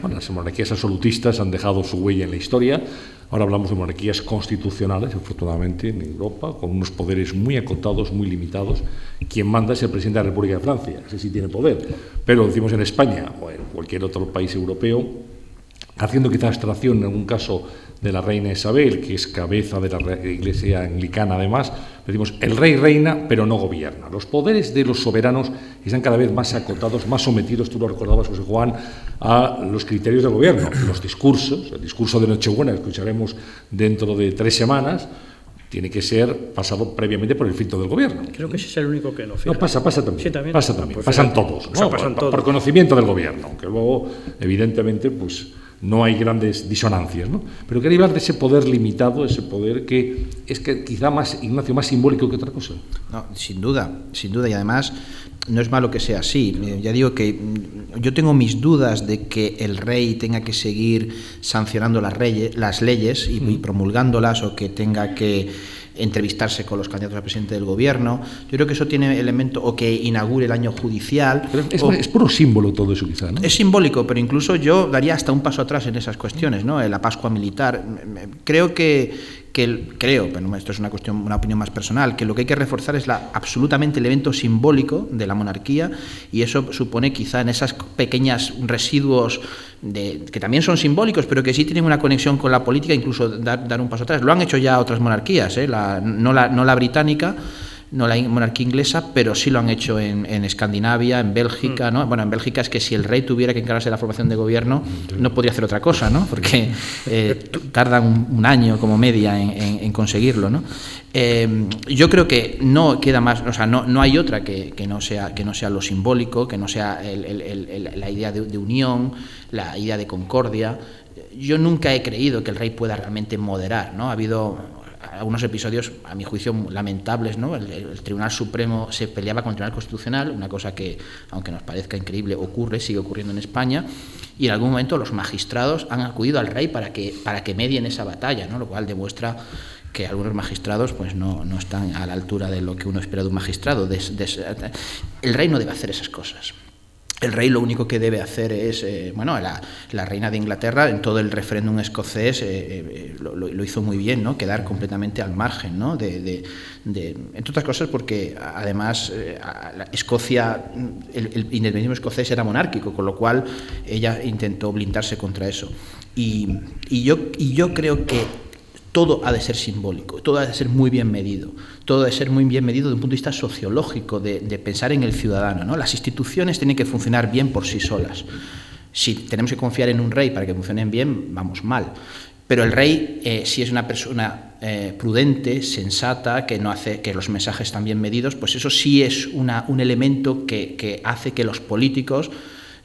Bueno, las monarquías absolutistas han dejado su huella en la historia, Ahora hablamos de monarquías constitucionales, afortunadamente, en Europa, con unos poderes muy acotados, muy limitados. Quien manda es el presidente de la República de Francia, ese sí tiene poder. Pero decimos en España o en cualquier otro país europeo, haciendo quizá abstracción en algún caso de la reina Isabel, que es cabeza de la iglesia anglicana además, decimos, el rey reina, pero no gobierna. Los poderes de los soberanos están cada vez más acotados, más sometidos, tú lo recordabas, José Juan, a los criterios del gobierno. Los discursos, el discurso de Nochebuena que escucharemos dentro de tres semanas, tiene que ser pasado previamente por el filtro del gobierno. Creo que ese es el único que no No, pasa, pasa también. Sí, también. Pasa también. Pues pasan todos. O sea, ¿no? pasan por, todos. por conocimiento del gobierno, aunque luego, evidentemente, pues no hay grandes disonancias. ¿no? Pero quería hablar de ese poder limitado, ese poder que es que quizá más, Ignacio, más simbólico que otra cosa. No, sin duda, sin duda. Y además, no es malo que sea así. Eh, Ya digo que mm, yo tengo mis dudas de que el rey tenga que seguir sancionando las, reyes, las leyes y, y promulgándolas o que tenga que entrevistarse con los candidatos a presidente del gobierno. Yo creo que eso tiene elemento, o que inaugure el año judicial. Pero es, o- es puro símbolo todo eso, quizá. ¿no? es simbólico, pero incluso yo daría hasta un paso atrás en esas cuestiones, ¿no? La Pascua militar. Creo que, que creo, pero esto es una cuestión, una opinión más personal, que lo que hay que reforzar es la, absolutamente el evento simbólico de la monarquía y eso supone quizá en esas pequeñas residuos de, que también son simbólicos, pero que sí tienen una conexión con la política, incluso dar, dar un paso atrás. Lo han hecho ya otras monarquías, ¿eh? No, la, no la británica no la monarquía inglesa, pero sí lo han hecho en, en Escandinavia, en Bélgica, ¿no? Bueno, en Bélgica es que si el rey tuviera que encargarse de la formación de gobierno, no podría hacer otra cosa, ¿no? Porque eh, tardan un, un año como media en, en- en conseguirlo, ¿no? Eh, yo creo que no queda más, o sea, no, no hay otra que, que no sea, que no sea lo simbólico, que no sea el- el- el- el- la idea de, de unión, la idea de concordia. Yo nunca he creído que el rey pueda realmente moderar, ¿no? Ha habido algunos episodios, a mi juicio, lamentables. ¿no? El, Tribunal Supremo se peleaba con el Tribunal Constitucional, una cosa que, aunque nos parezca increíble, ocurre, sigue ocurriendo en España, y en algún momento los magistrados han acudido al rey para que, para que medien esa batalla, ¿no? lo cual demuestra que algunos magistrados pues no, no están a la altura de lo que uno espera de un magistrado. El rey no debe hacer esas cosas. El rey lo único que debe hacer es, eh, bueno, la, la reina de Inglaterra en todo el referéndum escocés eh, eh, lo, hizo muy bien, ¿no? Quedar completamente al margen, ¿no? De, de- de- entre otras cosas porque además Escocia, el, el escocés era monárquico, con lo cual ella intentó blindarse contra eso. Y, y yo, y yo creo que todo ha de ser simbólico, todo ha de ser muy bien medido, todo ha de ser muy bien medido desde un punto de vista sociológico, de, pensar en el ciudadano. ¿no? Las instituciones tienen que funcionar bien por sí solas. Si tenemos que confiar en un rey para que funcionen bien, vamos mal. Pero el rey, eh, si es una persona eh, prudente, sensata, que no hace que los mensajes están bien medidos, pues eso sí es un elemento que hace que los políticos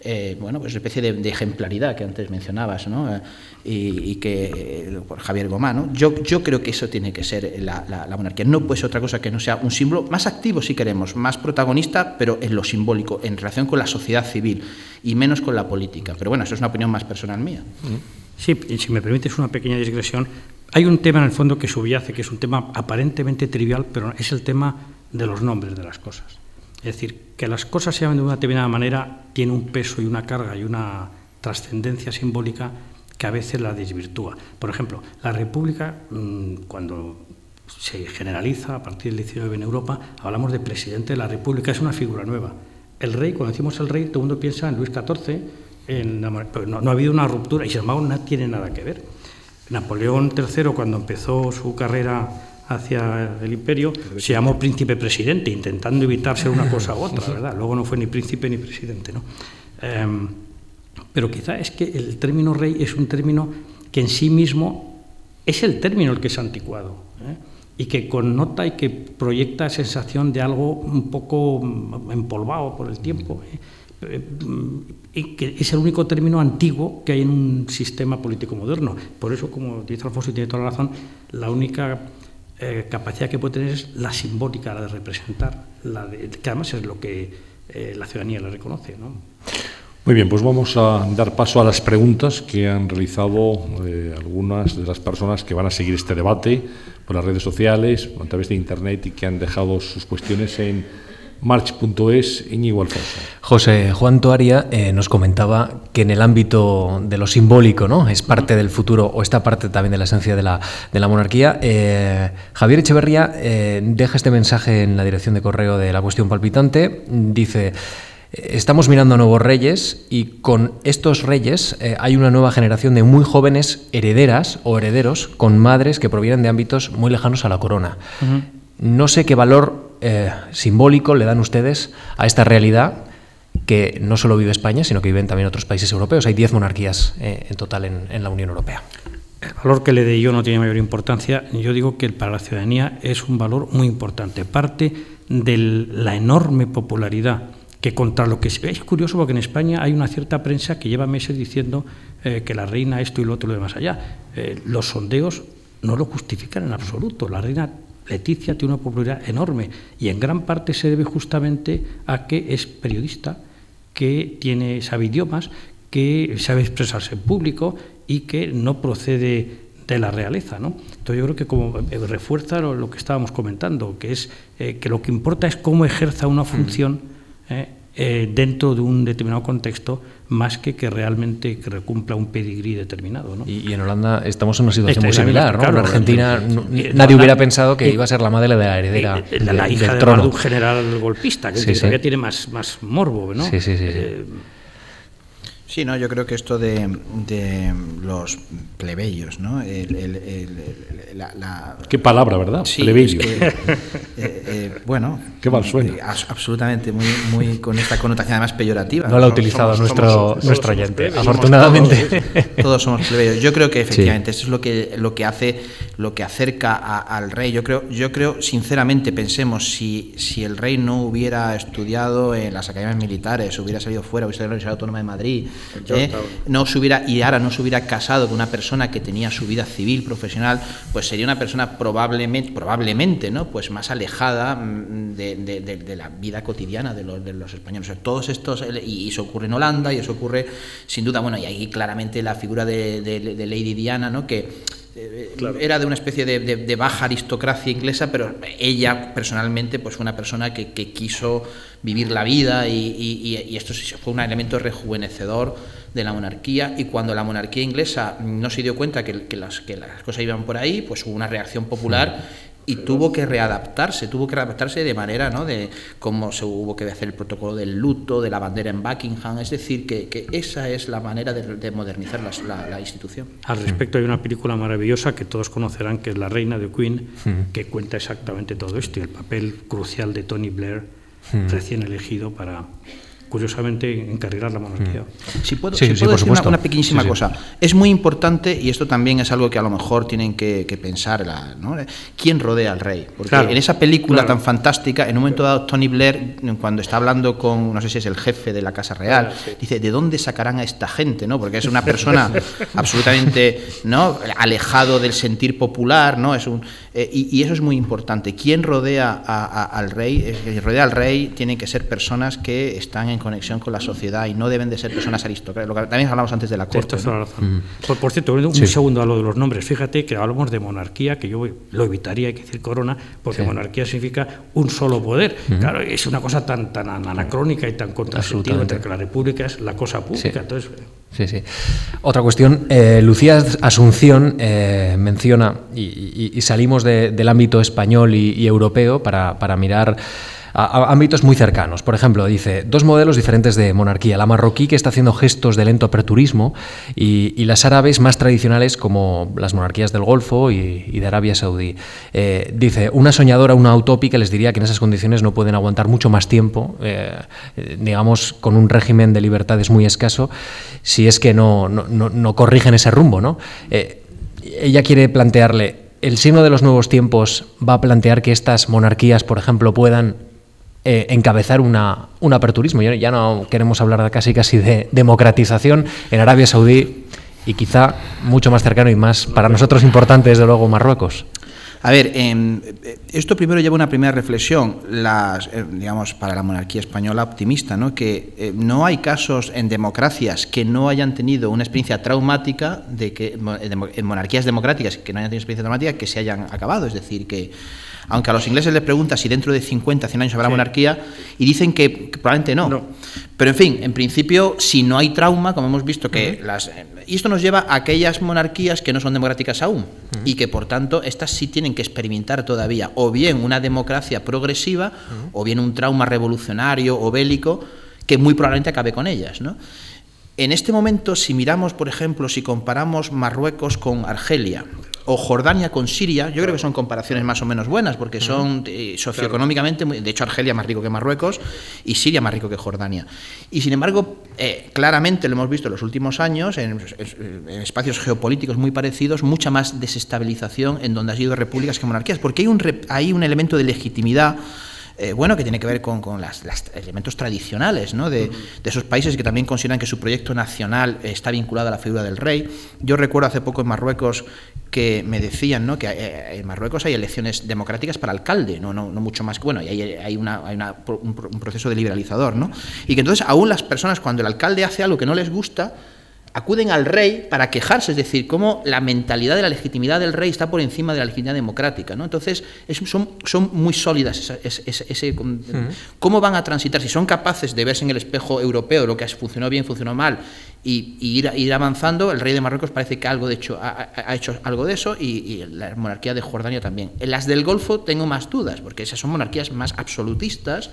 eh, bueno, pues especie de, ejemplaridad que antes mencionabas, ¿no? Eh, y, que eh, por Javier Gomá, ¿no? Yo, yo creo que eso tiene que ser la, la- monarquía. No puede ser otra cosa que no sea un símbolo más activo si queremos, más protagonista, pero en lo simbólico, en relación con la sociedad civil y menos con la política. Pero bueno, eso es una opinión más personal mía. Sí, y si me permites una pequeña digresión, hay un tema en el fondo que subyace, que es un tema aparentemente trivial, pero es el tema de los nombres de las cosas. Es decir, que las cosas se llamen de una determinada manera tiene un peso y una carga y una trascendencia simbólica que a veces la desvirtúa. Por ejemplo, la República, mm, cuando se generaliza a partir del 19 en Europa, hablamos de presidente de la República, es una figura nueva. El rey, cuando decimos el rey, todo el mundo piensa en Luis XIV, pero no, no ha habido una ruptura y sin embargo no tiene nada que ver. Napoleón III, cuando empezó su carrera hacia el imperio, se llamó príncipe presidente, intentando evitar ser una cosa u otra, ¿verdad? Luego no fue ni príncipe ni presidente, ¿no? Em, pero quizá es que el término rey es un término que en sí mismo es el término el que es anticuado ¿eh? y que connota y que proyecta sensación de algo un poco mm, empolvado por el tiempo. ¿eh? Eh, mm, Y que es el único término antiguo que hay en un sistema político moderno. Por eso, como dice Alfonso y tiene toda la razón, la única eh, capacidad que puede tener es la simbólica, la de representar, la de, que además es lo que eh, la ciudadanía le reconoce. ¿no? Muy bien, pues vamos a dar paso a las preguntas que han realizado eh, algunas de las personas que van a seguir este debate por las redes sociales, a través de Internet y que han dejado sus cuestiones en march.es, Íñigo Alfonso. José Juan Toaria eh, nos comentaba que en el ámbito de lo simbólico, ¿no? Es parte del futuro o esta parte también de la esencia de la, de la monarquía. Eh, Javier Echeverría eh, deja este mensaje en la dirección de correo de la cuestión palpitante. Dice. Estamos mirando a nuevos reyes y con estos reyes eh, hay una nueva generación de muy jóvenes herederas o herederos con madres que provienen de ámbitos muy lejanos a la corona. No sé qué valor eh, simbólico le dan ustedes a esta realidad que no solo vive España, sino que viven también otros países europeos. Hay 10 monarquías eh, en total en, en la Unión Europea. El valor que le dé yo no tiene mayor importancia. Yo digo que para la ciudadanía es un valor muy importante. Parte de la enorme popularidad que contra lo que es, es curioso porque en España hay una cierta prensa que lleva meses diciendo eh, que la reina esto y lo otro y lo demás allá. Eh, los sondeos no lo justifican en absoluto. La reina Leticia tiene una popularidad enorme y en gran parte se debe justamente a que es periodista, que tiene, sabe idiomas, que sabe expresarse en público y que no procede de la realeza. ¿no? Entonces yo creo que como eh, refuerza lo, que estábamos comentando, que es que lo que importa es cómo ejerza una función eh, dentro de un determinado contexto más que que realmente que recumpla un pedigrí determinado. ¿no? Y, en Holanda estamos en una situación muy similar. ¿no? en Argentina nadie hubiera pensado que iba a ser la madre de la heredera. Eh, la, la hija de un general golpista, que todavía tiene más, más morbo. ¿no? Sí, sí, sí. Eh, Sí, no, yo creo que esto de, los plebeyos, ¿no? Qué palabra, ¿verdad? Sí, Plebeyo. Eh, eh, bueno. Qué mal suena. Eh, absolutamente, muy, muy con esta connotación además peyorativa. No lo ha utilizado nuestro, nuestro oyente, afortunadamente. Todos, somos plebeyos. Yo creo que efectivamente eso es lo que, lo que hace, lo que acerca al rey. Yo creo, yo creo, sinceramente, pensemos, si, si el rey no hubiera estudiado en las academias militares, hubiera salido fuera, hubiera salido en la Universidad Autónoma de Madrid, ¿eh? no se hubiera, y ahora no se hubiera casado con una persona que tenía su vida civil, profesional, pues sería una persona probablemente, probablemente ¿no? pues más alejada mm, de, la vida cotidiana de los, de los españoles. todos estos, y eso ocurre en Holanda, y eso ocurre sin duda, bueno, y ahí claramente la figura de, Lady Diana, ¿no? que eh, era de una especie de, baja aristocracia inglesa, pero ella personalmente pues fue una persona que, quiso vivir la vida y, esto fue un elemento rejuvenecedor de la monarquía. Y cuando la monarquía inglesa no se dio cuenta que, las, que las cosas iban por ahí, pues hubo una reacción popular y tuvo que readaptarse, tuvo que readaptarse de manera, ¿no? De cómo se hubo que hacer el protocolo del luto, de la bandera en Buckingham, es decir, que, esa es la manera de, modernizar la, institución. Al respecto hay una película maravillosa que todos conocerán, que es La Reina de Queen, que cuenta exactamente todo esto y el papel crucial de Tony Blair, recién elegido para curiosamente encarrilar la monarquía. Mm. Si puedo, decir una, pequeñísima cosa. Es muy importante, y esto también es algo que a lo mejor tienen que, pensar, ¿no? ¿quién rodea al rey? Porque en esa película tan fantástica, en un momento dado, Tony Blair, cuando está hablando con, no sé si es el jefe de la Casa Real, dice, ¿de dónde sacarán a esta gente? ¿no? Porque es una persona absolutamente ¿no? alejado del sentir popular, ¿no? Es un, eh, y, eso es muy importante. ¿Quién rodea al rey? Eh, rodea al rey tienen que ser personas que están en conexión con la sociedad y no deben de ser personas. Lo que también hablamos antes de la corte. Por, cierto, un segundo a lo de los nombres. Fíjate que hablamos de monarquía, que yo lo evitaría, hay que decir corona, porque monarquía significa un solo poder. Claro, es una cosa tan, tan anacrónica y tan contrasentido entre que la república es la cosa pública. Entonces, Sí, sí. Otra cuestión, eh, Lucía Asunción eh, menciona, y, salimos del ámbito español y, europeo para, para mirar a, ámbitos muy cercanos. Por ejemplo, dice, dos modelos diferentes de monarquía, la marroquí que está haciendo gestos de lento aperturismo y, las árabes más tradicionales como las monarquías del Golfo y, de Arabia Saudí. Eh, dice, una soñadora, una utópica les diría que en esas condiciones no pueden aguantar mucho más tiempo, eh, digamos, con un régimen de libertades muy escaso, si es que no, no, corrigen ese rumbo. ¿no? Eh, ella quiere plantearle, el signo de los nuevos tiempos va a plantear que estas monarquías, por ejemplo, puedan eh, encabezar una, un aperturismo. Ya, ya, no queremos hablar casi casi de democratización en Arabia Saudí y quizá mucho más cercano y más para nosotros importante, desde luego, Marruecos. A ver, em, esto primero lleva una primera reflexión, las, eh, digamos, para la monarquía española optimista, ¿no? que eh, no hay casos en democracias que no hayan tenido una experiencia traumática, de que en monarquías democráticas que no hayan tenido experiencia traumática, que se hayan acabado. Es decir, que aunque a los ingleses les pregunta si dentro de 50, 100 años habrá monarquía, y dicen que, probablemente no. Pero en fin, en principio, si no hay trauma, como hemos visto que las... Y esto nos lleva a aquellas monarquías que no son democráticas aún, y que por tanto estas sí tienen que experimentar todavía o bien una democracia progresiva, o bien un trauma revolucionario o bélico, que muy probablemente acabe con ellas. ¿no? En este momento, si miramos, por ejemplo, si comparamos Marruecos con Argelia, o Jordania con Siria, yo creo que son comparaciones más o menos buenas, porque son eh, socioeconómicamente, de hecho Argelia más rico que Marruecos y Siria más rico que Jordania. Y sin embargo, eh, claramente lo hemos visto en los últimos años, en, espacios geopolíticos muy parecidos, mucha más desestabilización en donde ha sido repúblicas que monarquías, porque hay un, hay un elemento de legitimidad eh, bueno, que tiene que ver con, con los elementos tradicionales ¿no? de, esos países que también consideran que su proyecto nacional está vinculado a la figura del rey. Yo recuerdo hace poco en Marruecos que me decían ¿no? que eh, en Marruecos hay elecciones democráticas para alcalde, no, no, no mucho más. Bueno, y hay, hay, una, hay una, un, proceso de liberalizador, ¿no? Y que entonces aún las personas, cuando el alcalde hace algo que no les gusta, acuden al rey para quejarse, es decir, cómo la mentalidad de la legitimidad del rey está por encima de la legitimidad democrática. ¿no? Entonces, son, son muy sólidas. ese, ¿Cómo van a transitar? Si son capaces de verse en el espejo europeo lo que funcionó bien, funcionó mal, y, ir, ir, avanzando. El rey de Marruecos parece que algo de hecho ha, hecho algo de eso y, la monarquía de Jordania también. En las del Golfo tengo más dudas, porque esas son monarquías más absolutistas,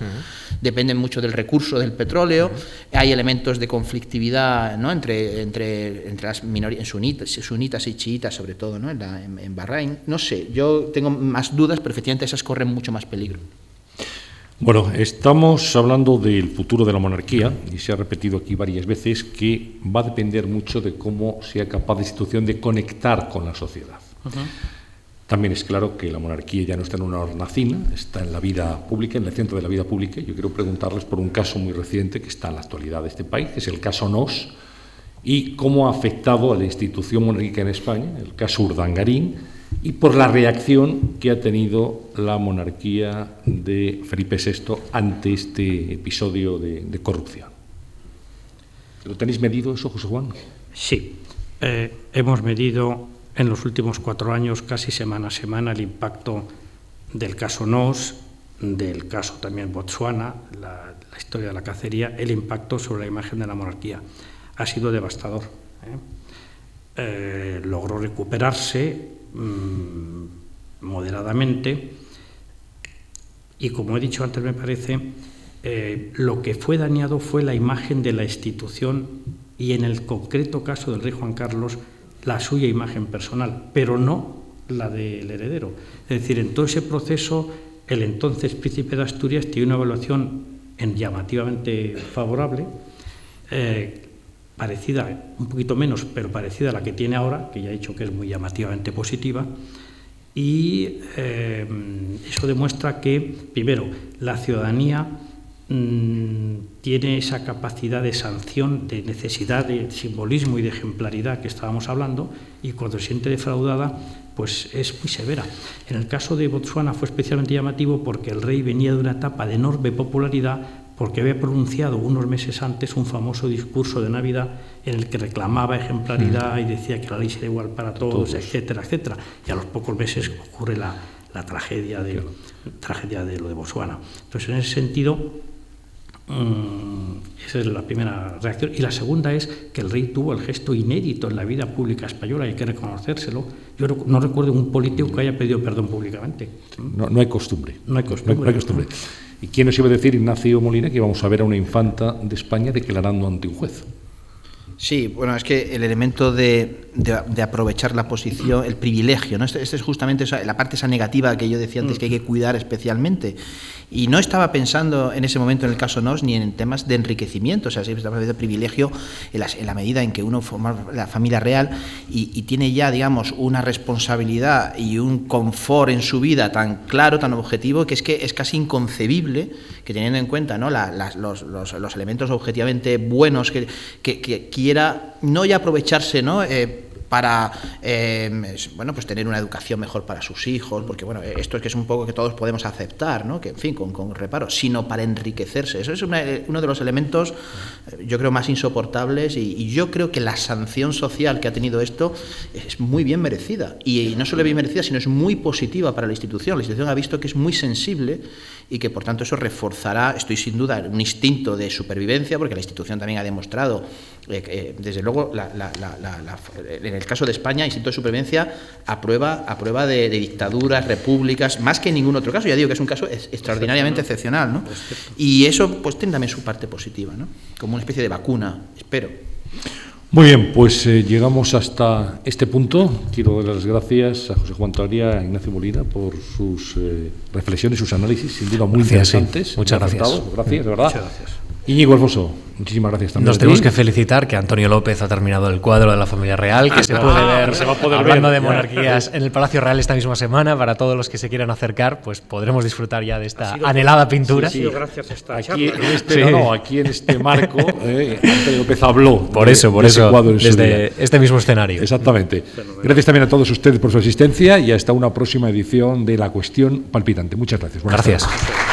dependen mucho del recurso del petróleo, hay elementos de conflictividad ¿no? entre, entre, entre las minorías sunitas, sunitas y chiitas, sobre todo ¿no? en, en, en Bahrein. No sé, yo tengo más dudas, pero efectivamente esas corren mucho más peligro. Bueno, estamos hablando del futuro de la monarquía y se ha repetido aquí varias veces que va a depender mucho de cómo sea capaz la institución de conectar con la sociedad. También es claro que la monarquía ya no está en una hornacina, está en la vida pública, en el centro de la vida pública. Yo quiero preguntarles por un caso muy reciente que está en la actualidad de este país, que es el caso NOS, y cómo ha afectado a la institución monárquica en España, el caso Urdangarín, y por la reacción que ha tenido la monarquía de Felipe VI ante este episodio de, corrupción. ¿Lo tenéis medido eso, José Juan? Sí, eh, hemos medido en los últimos cuatro años, casi semana a semana, el impacto del caso NOS, del caso también Botswana, la, historia de la cacería, el impacto sobre la imagen de la monarquía. Ha sido devastador. ¿eh? Eh, logró recuperarse, Mm, moderadamente y como he dicho antes me parece, eh, lo que fue dañado fue la imagen de la institución y en el concreto caso del rey Juan Carlos la suya imagen personal, pero no la del heredero. Es decir, en todo ese proceso el entonces príncipe de Asturias tiene una evaluación en llamativamente favorable. Eh, parecida, un poquito menos, pero parecida a la que tiene ahora, que ya he dicho que es muy llamativamente positiva, y eh, eso demuestra que, primero, la ciudadanía mm, tiene esa capacidad de sanción, de necesidad de simbolismo y de ejemplaridad que estábamos hablando, y cuando se siente defraudada, pues es muy severa. En el caso de Botsuana fue especialmente llamativo porque el rey venía de una etapa de enorme popularidad porque había pronunciado unos meses antes un famoso discurso de Navidad en el que reclamaba ejemplaridad y decía que la ley será igual para todos, etcétera, etcétera. Y a los pocos meses ocurre la, tragedia, de, tragedia de lo de Botswana. Entonces, en ese sentido, mm, esa es la primera reacción. Y la segunda es que el rey tuvo el gesto inédito en la vida pública española, hay que reconocérselo. Yo no recuerdo un político que haya pedido perdón públicamente. No, hay costumbre. No hay costumbre. No hay costumbre. ¿Y quién nos iba a decir, Ignacio Molina, que íbamos a ver a una infanta de España declarando ante un juez? Sí, bueno, es que el elemento de, aprovechar la posición, el privilegio, ¿no? Este, este es justamente la parte esa negativa que yo decía antes que hay que cuidar especialmente. Y no estaba pensando en ese momento en el caso NOS ni en temas de enriquecimiento, o sea, siempre estaba de privilegio en la, medida en que uno forma la familia real y, tiene ya, digamos, una responsabilidad y un confort en su vida tan claro, tan objetivo, que es que es casi inconcebible que teniendo en cuenta ¿no? los, elementos objetivamente buenos que, que, no ya aprovecharse, ¿no? Eh, para em, bueno, pues tener una educación mejor para sus hijos, porque bueno, esto es que es un poco que todos podemos aceptar, ¿no? que en fin, con, con reparo, sino para enriquecerse. Eso es uno de los elementos, eh, yo creo, más insoportables y, yo creo que la sanción social que ha tenido esto es muy bien merecida. Y, no solo bien merecida, sino es muy positiva para la institución. La institución ha visto que es muy sensible y que por tanto eso reforzará, estoy sin duda, un instinto de supervivencia, porque la institución también ha demostrado, eh, eh, desde luego, en el caso de España, instinto de supervivencia a prueba, a prueba de, dictaduras, repúblicas, más que en ningún otro caso, ya digo que es un caso extraordinariamente excepcional, ¿no? Y eso pues tiene también su parte positiva, ¿no? Como una especie de vacuna, espero. Muy bien, pues eh, llegamos hasta este punto. Quiero dar las gracias a José Juan Todavía, a Ignacio Molina por sus eh, reflexiones, sus análisis, sin duda muy Gracias, sí. interesantes. Muchas gracias. Gracias, de verdad. Muchas gracias. Íñigo Alfonso, muchísimas gracias también. Nos tenemos que felicitar que Antonio López ha terminado el cuadro de la familia real, que se puede Ah, ver se va a poder hablando ver, de monarquías en el Palacio Real esta misma semana. Para todos los que se quieran acercar, pues podremos disfrutar ya de esta Ha sido- anhelada pintura. Ha sido gracias a esta Aquí charla. en, este, Sí. no, no, aquí en este marco, eh, Antonio López habló. Por de- eso, por de ese eso, cuadro desde este mismo escenario. Exactamente. Gracias también a todos ustedes por su asistencia y hasta una próxima edición de La Cuestión Palpitante. Muchas gracias. Buenas Gracias. tardes.